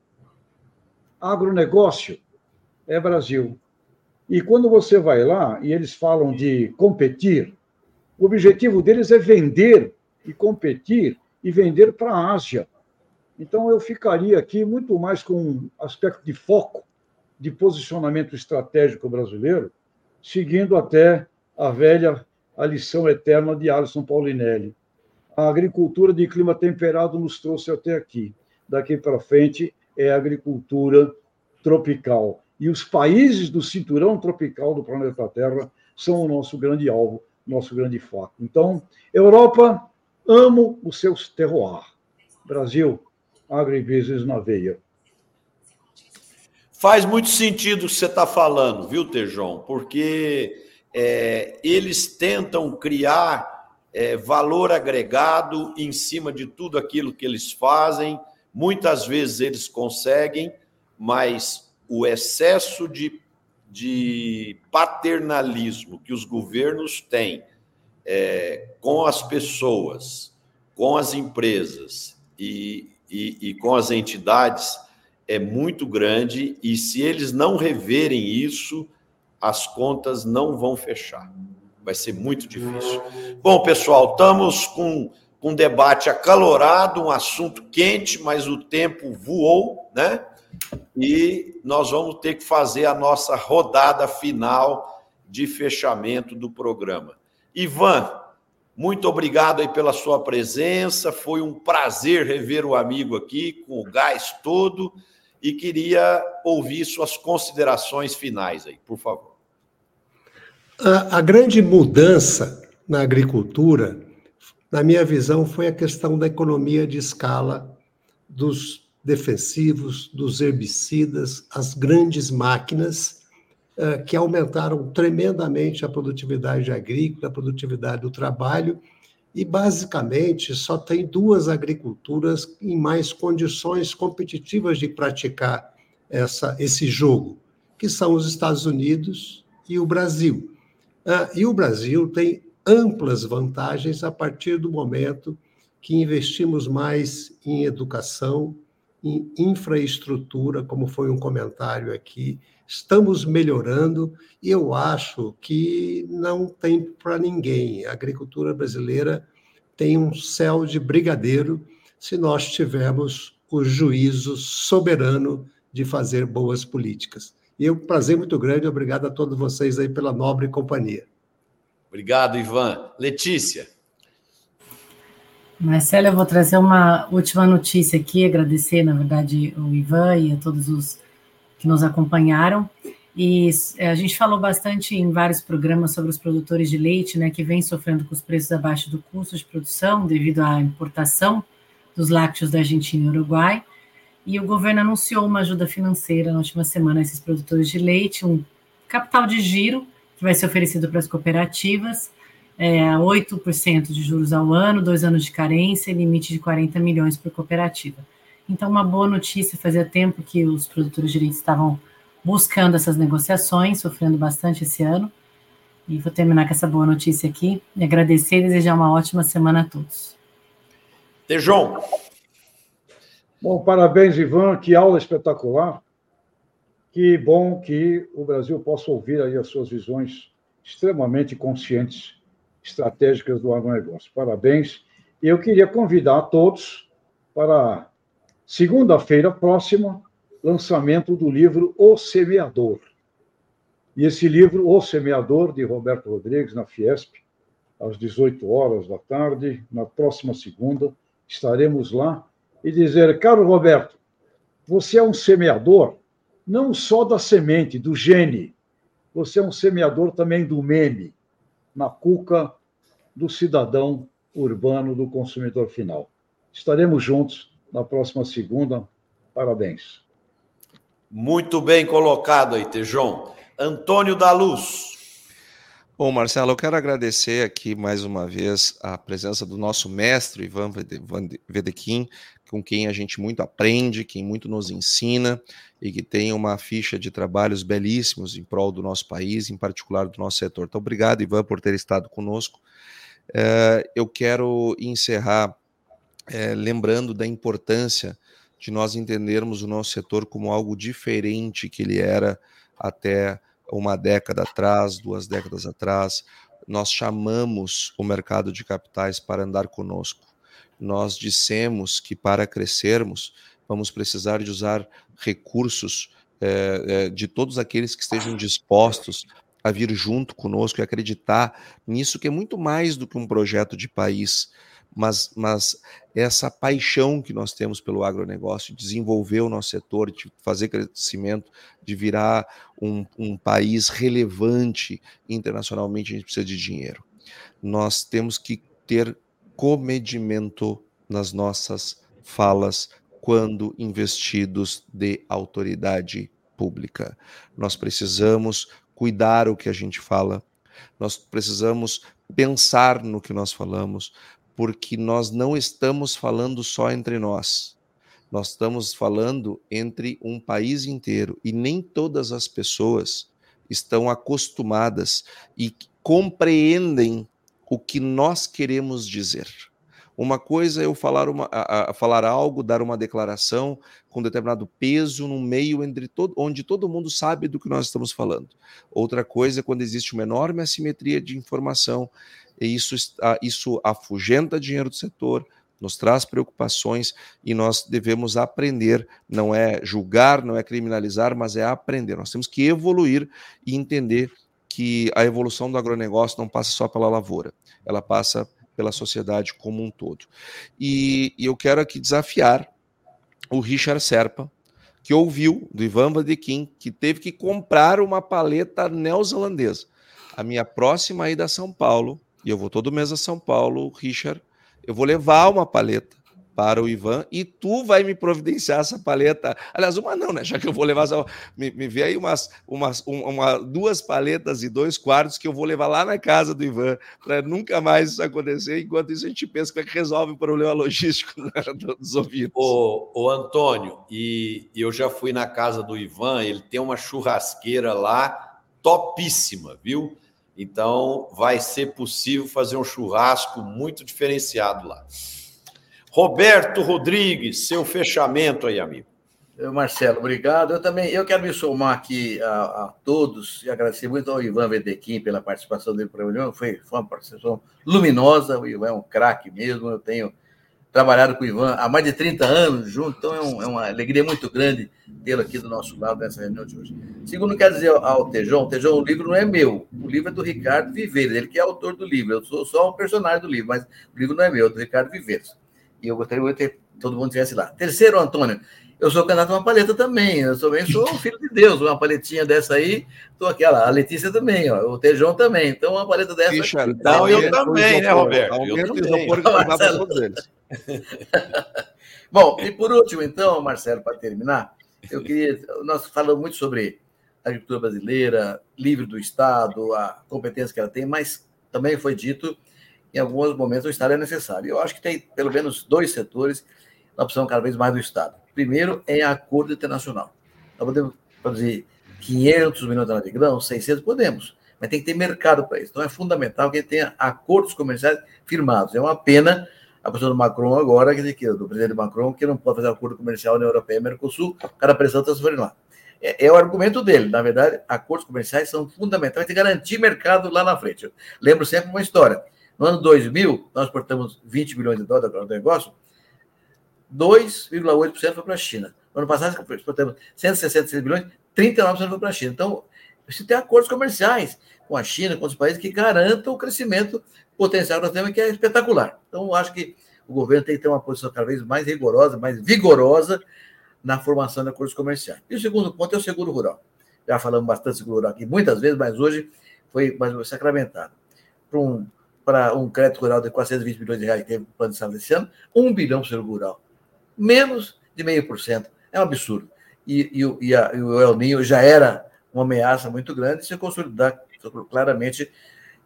agronegócio é Brasil. E quando você vai lá e eles falam de competir, o objetivo deles é vender e competir e vender para a Ásia. Então, eu ficaria aqui muito mais com um aspecto de foco, de posicionamento estratégico brasileiro, seguindo até a velha, a lição eterna de Alisson Paulinelli. A agricultura de clima temperado nos trouxe até aqui. Daqui para frente é agricultura tropical. E os países do cinturão tropical do planeta Terra são o nosso grande alvo, nosso grande foco. Então, Europa Amo os seus terroir. Brasil, agribusiness na veia. Faz muito sentido o que você está falando, viu, Tejon? Porque é, eles tentam criar é, valor agregado em cima de tudo aquilo que eles fazem. Muitas vezes eles conseguem, mas o excesso de de paternalismo que os governos têm é, com as pessoas, com as empresas e, e, e com as entidades é muito grande e se eles não reverem isso, as contas não vão fechar. Vai ser muito difícil. Bom, pessoal, estamos com um debate acalorado, um assunto quente, mas o tempo voou, né? E nós vamos ter que fazer a nossa rodada final de fechamento do programa. Ivan, muito obrigado aí pela sua presença. Foi um prazer rever o amigo aqui com o gás todo e queria ouvir suas considerações finais aí, por favor. A, a grande mudança na agricultura, na minha visão, foi a questão da economia de escala, dos defensivos, dos herbicidas, as grandes máquinas uh, que aumentaram tremendamente a produtividade agrícola, a produtividade do trabalho e basicamente só tem duas agriculturas em mais condições competitivas de praticar essa, esse jogo, que são os Estados Unidos e o Brasil. Ah, e o Brasil tem amplas vantagens a partir do momento que investimos mais em educação, em infraestrutura, como foi um comentário aqui, estamos melhorando e eu acho que não tem para ninguém. A agricultura brasileira tem um céu de brigadeiro se nós tivermos o juízo soberano de fazer boas políticas. E é um prazer muito grande, obrigado a todos vocês aí pela nobre companhia. Obrigado, Ivan. Letícia. Marcelo, eu vou trazer uma última notícia aqui, agradecer, na verdade, o Ivan e a todos os que nos acompanharam. E é, a gente falou bastante em vários programas sobre os produtores de leite, né, que vêm sofrendo com os preços abaixo do custo de produção devido à importação dos lácteos da Argentina e Uruguai. E o governo anunciou uma ajuda financeira na última semana a esses produtores de leite, um capital de giro que vai ser oferecido para as cooperativas, é, 8% de juros ao ano, dois anos de carência e limite de 40 milhões por cooperativa. Então, uma boa notícia, fazia tempo que os produtores de leite estavam buscando essas negociações, sofrendo bastante esse ano. E vou terminar com essa boa notícia aqui. E agradecer e desejar uma ótima semana a todos. Tejon. Bom, parabéns, Ivan. Que aula espetacular. Que bom que o Brasil possa ouvir aí as suas visões extremamente conscientes, estratégicas do agronegócio. Parabéns. E eu queria convidar a todos para segunda-feira próxima, lançamento do livro O Semeador. E esse livro, O Semeador, de Roberto Rodrigues, na Fiesp, às 18 horas da tarde, na próxima segunda, estaremos lá e dizer: Caro Roberto, você é um semeador não só da semente, do gene, você é um semeador também do meme, na cuca do cidadão urbano, do consumidor final. Estaremos juntos na próxima segunda. Parabéns. Muito bem colocado aí, Tejon. Antônio da Luz. Bom, Marcelo, eu quero agradecer aqui mais uma vez a presença do nosso mestre, Ivan Vedequim, com quem a gente muito aprende, quem muito nos ensina e que tem uma ficha de trabalhos belíssimos em prol do nosso país, em particular do nosso setor. Então, obrigado, Ivan, por ter estado conosco. É, eu quero encerrar é, lembrando da importância de nós entendermos o nosso setor como algo diferente que ele era até uma década atrás, duas décadas atrás. Nós chamamos o mercado de capitais para andar conosco. Nós dissemos que para crescermos, vamos precisar de usar recursos é, é, de todos aqueles que estejam dispostos a vir junto conosco e acreditar nisso que é muito mais do que um projeto de país, mas, mas essa paixão que nós temos pelo agronegócio, de desenvolver o nosso setor, de fazer crescimento, de virar um, um país relevante internacionalmente, a gente precisa de dinheiro. Nós temos que ter comedimento nas nossas falas quando investidos de autoridade pública. Nós precisamos cuidar o que a gente fala, nós precisamos pensar no que nós falamos, porque nós não estamos falando só entre nós. Nós estamos falando entre um país inteiro e nem todas as pessoas estão acostumadas e compreendem o que nós queremos dizer. Uma coisa é eu falar, uma, a, a falar algo, dar uma declaração com determinado peso no meio entre todo, onde todo mundo sabe do que nós estamos falando. Outra coisa é quando existe uma enorme assimetria de informação e isso, isso afugenta dinheiro do setor, nos traz preocupações e nós devemos aprender, não é julgar, não é criminalizar, mas é aprender. Nós temos que evoluir e entender que a evolução do agronegócio não passa só pela lavoura, ela passa pela sociedade como um todo. E, e eu quero aqui desafiar o Richard Serpa, que ouviu do Ivan Vadequim, que teve que comprar uma paleta neozelandesa. A minha próxima ida a São Paulo, e eu vou todo mês a São Paulo, Richard, eu vou levar uma paleta para o Ivan e tu vai me providenciar essa paleta. Aliás, uma não, né? Já que eu vou levar, me, me vê aí umas, umas uma, duas paletas e dois quartos que eu vou levar lá na casa do Ivan para nunca mais isso acontecer. Enquanto isso, a gente pensa que resolve o problema logístico né, dos ouvidos. Ô, ô Antônio, e eu já fui na casa do Ivan, ele tem uma churrasqueira lá topíssima, viu? Então, vai ser possível fazer um churrasco muito diferenciado lá. Roberto Rodrigues, seu fechamento aí, amigo. Marcelo, obrigado. Eu também eu quero me somar aqui a, a todos e agradecer muito ao Ivan Vedequim pela participação dele para reunião. Foi, foi uma participação luminosa. O Ivan é um craque mesmo. Eu tenho trabalhado com o Ivan há mais de 30 anos junto, então é, um, é uma alegria muito grande tê-lo aqui do nosso lado nessa reunião de hoje. Segundo, quero dizer ao Tejão, Tejão, o livro não é meu, o livro é do Ricardo Viveiros, ele que é autor do livro, eu sou só um personagem do livro, mas o livro não é meu, é do Ricardo Viveiros. E eu gostaria de ter todo mundo estivesse lá. Terceiro, Antônio, eu sou candidato a uma paleta também. Eu também sou filho de Deus. Uma paletinha dessa aí, estou aqui, A Letícia também, ó, o Tejão também. Então, uma paleta dessa. Puxa, então, eu, eu também, né, Roberto? Eu, eu também. todos Bom, e por último, então, Marcelo, para terminar, eu queria. Nós falamos muito sobre a agricultura brasileira, livre do Estado, a competência que ela tem, mas também foi dito em alguns momentos o Estado é necessário. Eu acho que tem pelo menos dois setores nós precisamos cada vez mais do Estado. Primeiro é acordo internacional. Nós podemos produzir 500 milhões de toneladas de grão, 600, podemos, mas tem que ter mercado para isso. Então é fundamental que tenha acordos comerciais firmados. É uma pena a posição do Macron agora, que, do presidente Macron, que não pode fazer acordo comercial na Europeia e Mercosul, cada pressão transferir lá. É, é, o argumento dele. Na verdade, acordos comerciais são fundamentais de garantir mercado lá na frente. Eu lembro sempre uma história. No ano 2000, nós exportamos 20 bilhões de dólares do negócio, 2,8% foi para a China. No ano passado, exportamos 166 bilhões, 39% foi para a China. Então, você tem acordos comerciais com a China, com os países que garantam o crescimento potencial que nós temos, que é espetacular. Então, acho que o governo tem que ter uma posição cada vez mais rigorosa, mais vigorosa na formação de acordos comerciais. E o segundo ponto é o seguro rural. Já falamos bastante seguro rural aqui muitas vezes, mas hoje foi mais sacramentado. Para um, para um crédito rural de 420 bilhões de reais que teve o plano de saúde desse ano, 1 bilhão para o seguro rural menos de meio por cento. É um absurdo. E, e, e, a, e, o El Ninho já era uma ameaça muito grande, se consolidar claramente,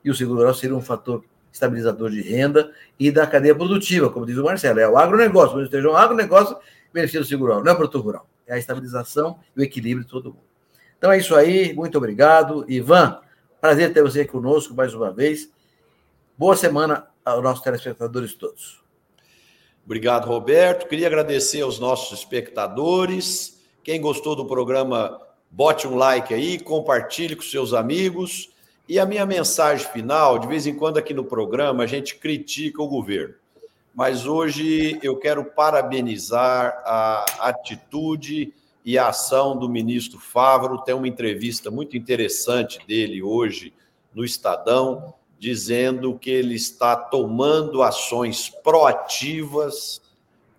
e o seguro rural seria um fator estabilizador de renda e da cadeia produtiva, como diz o Marcelo. É o agronegócio, mas esteja um agronegócio, beneficia o rural, não é o produtor rural. É a estabilização e o equilíbrio de todo mundo. Então é isso aí, muito obrigado. Ivan, prazer ter você conosco mais uma vez. Boa semana aos nossos telespectadores todos. Obrigado, Roberto. Queria agradecer aos nossos espectadores. Quem gostou do programa, bote um like aí, compartilhe com seus amigos. E a minha mensagem final, de vez em quando aqui no programa a gente critica o governo, mas hoje eu quero parabenizar a atitude e a ação do ministro Fávaro. Tem uma entrevista muito interessante dele hoje no Estadão, dizendo que ele está tomando ações proativas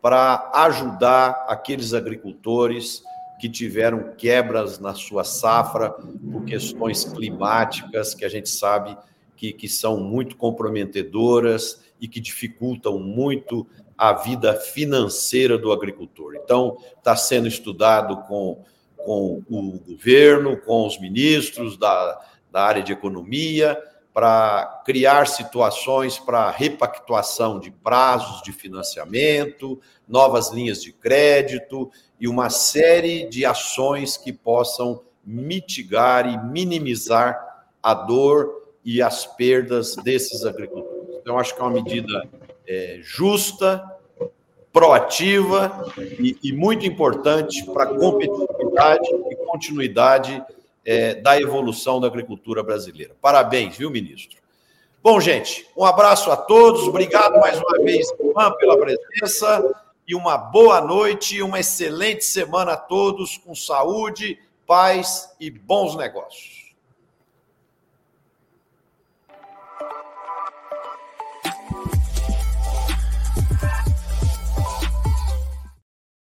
para ajudar aqueles agricultores que tiveram quebras na sua safra por questões climáticas, que a gente sabe que, que são muito comprometedoras e que dificultam muito a vida financeira do agricultor. Então, está sendo estudado com, com o governo, com os ministros da, da área de economia, para criar situações para repactuação de prazos de financiamento, novas linhas de crédito e uma série de ações que possam mitigar e minimizar a dor e as perdas desses agricultores. Então, acho que é uma medida é, justa, proativa e, e, muito importante para a competitividade e continuidade é, da evolução da agricultura brasileira. Parabéns, viu, ministro? Bom, gente, um abraço a todos, obrigado mais uma vez, Ivan, pela presença e uma boa noite e uma excelente semana a todos, com saúde, paz e bons negócios.